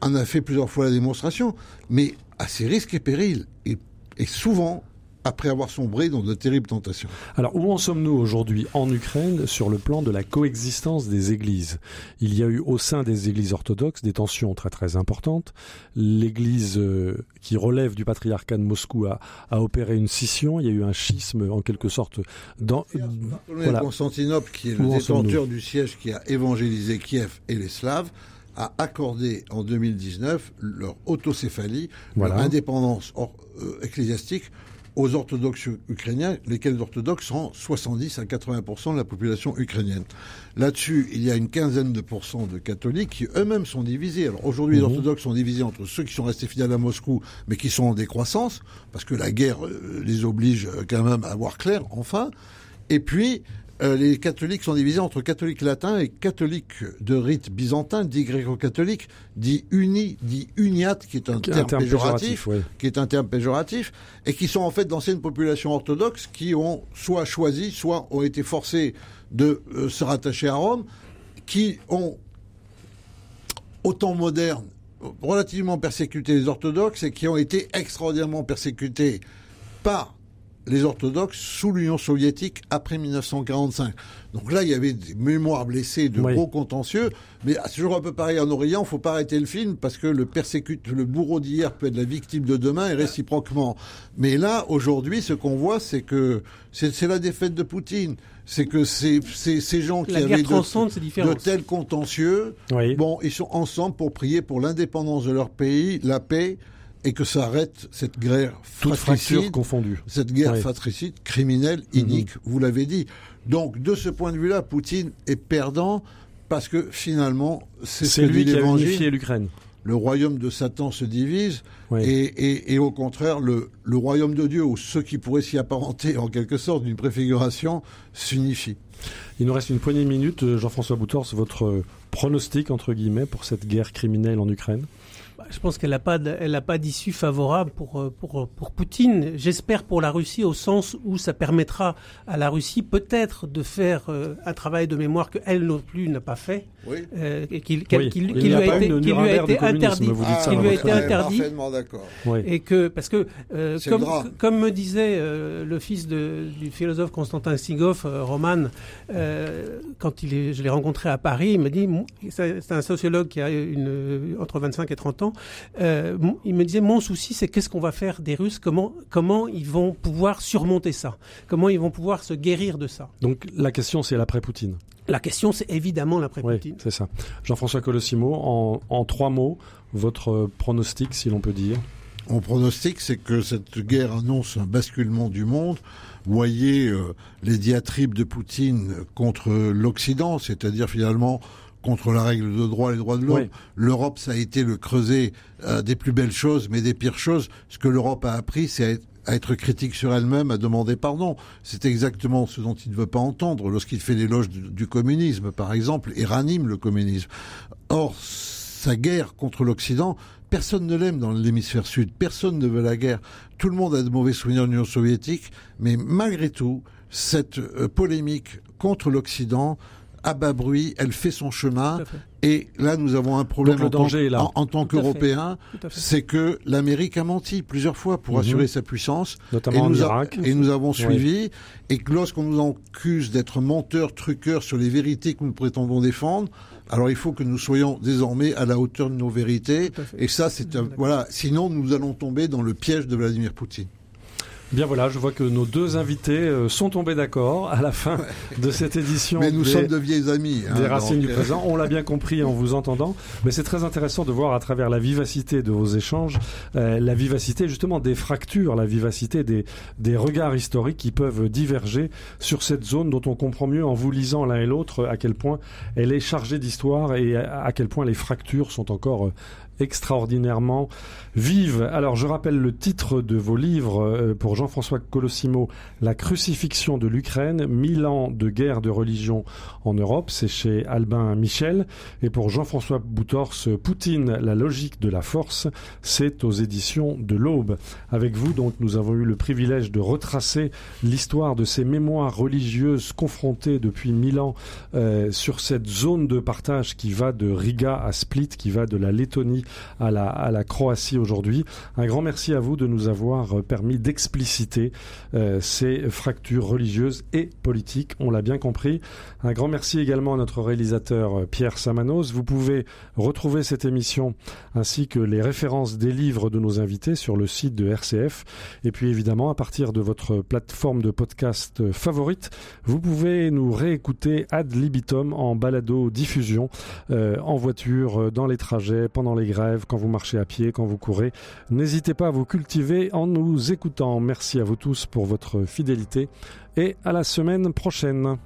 en a fait plusieurs fois la démonstration, mais à ses risques et périls. Et, et souvent, après avoir sombré dans de terribles tentations. Alors, où en sommes-nous aujourd'hui en Ukraine sur le plan de la coexistence des églises? Il y a eu au sein des églises orthodoxes des tensions très très importantes. L'église euh, qui relève du patriarcat de Moscou a, a, opéré une scission. Il y a eu un schisme en quelque sorte dans... Voilà. Constantinople, qui est le détenteur du siège qui a évangélisé Kiev et les Slaves, a accordé en 2019 leur autocéphalie, leur indépendance euh, ecclésiastique aux orthodoxes ukrainiens, lesquels orthodoxes sont 70 à 80% de la population ukrainienne. Là-dessus, il y a une quinzaine de pourcents de catholiques qui eux-mêmes sont divisés. Alors aujourd'hui, les mhm. orthodoxes sont divisés entre ceux qui sont restés fidèles à Moscou, mais qui sont en décroissance, parce que la guerre euh, les oblige quand même à avoir clair, enfin. Et puis, euh, les catholiques sont divisés entre catholiques latins et catholiques de rite byzantin, dit gréco-catholique, dit uni, dit uniat, qui est un, terme, péjoratif, qui est un terme péjoratif, et qui sont en fait d'anciennes populations orthodoxes qui ont soit choisi, soit ont été forcés de euh, se rattacher à Rome, qui ont, au temps moderne, relativement persécuté les orthodoxes et qui ont été extraordinairement persécutés par les orthodoxes sous l'Union soviétique après 1945. Donc là, il y avait des mémoires blessées, de gros contentieux, mais c'est toujours un peu pareil en Orient, il faut pas arrêter le film parce que le persécute, le bourreau d'hier peut être la victime de demain et réciproquement. Mais là, aujourd'hui, ce qu'on voit, c'est que c'est la défaite de Poutine. C'est que ces, ces, gens qui avaient de, de, tels contentieux, bon, ils sont ensemble pour prier pour l'indépendance de leur pays, la paix, et que ça arrête cette guerre toute fracture confondue. Cette guerre fratricide, criminelle, mhm. inique, vous l'avez dit. Donc de ce point de vue-là, Poutine est perdant parce que finalement, c'est lui qui a unifié l'Ukraine. le royaume de Satan se divise et, au contraire, le, le royaume de Dieu, ou ceux qui pourraient s'y apparenter en quelque sorte d'une préfiguration, s'unifient. Il nous reste une poignée de minutes. Euh, Jean-François Boutors, votre pronostic, entre guillemets, pour cette guerre criminelle en Ukraine? Je pense qu'elle n'a pas, elle pas d'issue favorable pour, euh, pour, pour Poutine. J'espère pour la Russie au sens où ça permettra à la Russie peut-être de faire euh, un travail de mémoire qu'elle non plus n'a pas fait, oui. euh, et qu'il lui, a été, lui a été interdit, qui lui a été interdit, et que parce que euh, comme, comme me disait le fils de, du philosophe Constantin Stigov, Roman, quand il est, je l'ai rencontré à Paris, il me dit, c'est un sociologue qui a une entre 25 et 30 ans euh, il me disait mon souci, c'est qu'est-ce qu'on va faire des Russes? Comment comment ils vont pouvoir surmonter ça? Comment ils vont pouvoir se guérir de ça? Donc la question, c'est l'après-Poutine. La question, c'est évidemment l'après-Poutine. Oui, c'est ça. Jean-François Colossimo, en, en trois mots, votre pronostic, si l'on peut dire. Mon pronostic, c'est que cette guerre annonce un basculement du monde. Voyez euh, les diatribes de Poutine contre l'Occident, c'est-à-dire finalement contre la règle de droit et les droits de l'homme. L'Europe, ça a été le creuset euh, des plus belles choses, mais des pires choses. Ce que l'Europe a appris, c'est à être critique sur elle-même, à demander pardon. C'est exactement ce dont il ne veut pas entendre lorsqu'il fait l'éloge du, communisme, par exemple, et ranime le communisme. Or, sa guerre contre l'Occident, personne ne l'aime dans l'hémisphère sud, personne ne veut la guerre. Tout le monde a de mauvais souvenirs de l'Union soviétique, mais malgré tout, cette euh, polémique contre l'Occident à bas bruit, elle fait son chemin. Et là, nous avons un problème en, danger tant, en, tant qu'Européens, c'est que l'Amérique a menti plusieurs fois pour mhm. assurer sa puissance. Notamment et nous en Irak. et nous avons suivi. Et que lorsqu'on nous accuse d'être menteurs, truqueurs sur les vérités que nous prétendons défendre, alors il faut que nous soyons désormais à la hauteur de nos vérités. Et ça, c'est voilà. Sinon, nous allons tomber dans le piège de Vladimir Poutine. Bien voilà, je vois que nos deux invités euh, sont tombés d'accord à la fin de cette édition. Mais nous sommes de vieilles amis. Hein, des racines du présent. On l'a bien compris en vous entendant. Mais c'est très intéressant de voir à travers la vivacité de vos échanges, euh, la vivacité justement des fractures, la vivacité des, des regards historiques qui peuvent diverger sur cette zone dont on comprend mieux en vous lisant l'un et l'autre à quel point elle est chargée d'histoire et à quel point les fractures sont encore euh, extraordinairement vive. Alors je rappelle le titre de vos livres euh, pour Jean-François Colossimo, La crucifixion de l'Ukraine, mille ans de guerre de religion en Europe, c'est chez Albin Michel. Et pour Jean-François Boutors, Poutine, la logique de la force, c'est aux éditions de l'Aube. Avec vous, donc, nous avons eu le privilège de retracer l'histoire de ces mémoires religieuses confrontées depuis mille ans euh, sur cette zone de partage qui va de Riga à Split, qui va de la Lettonie à la, Croatie aujourd'hui. Un grand merci à vous de nous avoir euh, permis d'expliciter euh, ces fractures religieuses et politiques. On l'a bien compris. Un grand merci également à notre réalisateur euh, Pierre Samanos. Vous pouvez retrouver cette émission ainsi que les références des livres de nos invités sur le site de RCF. Et puis évidemment, à partir de votre plateforme de podcast favorite, vous pouvez nous réécouter ad libitum en balado diffusion, en voiture, dans les trajets, pendant les quand vous marchez à pied, quand vous courez. N'hésitez pas à vous cultiver en nous écoutant. Merci à vous tous pour votre fidélité et à la semaine prochaine.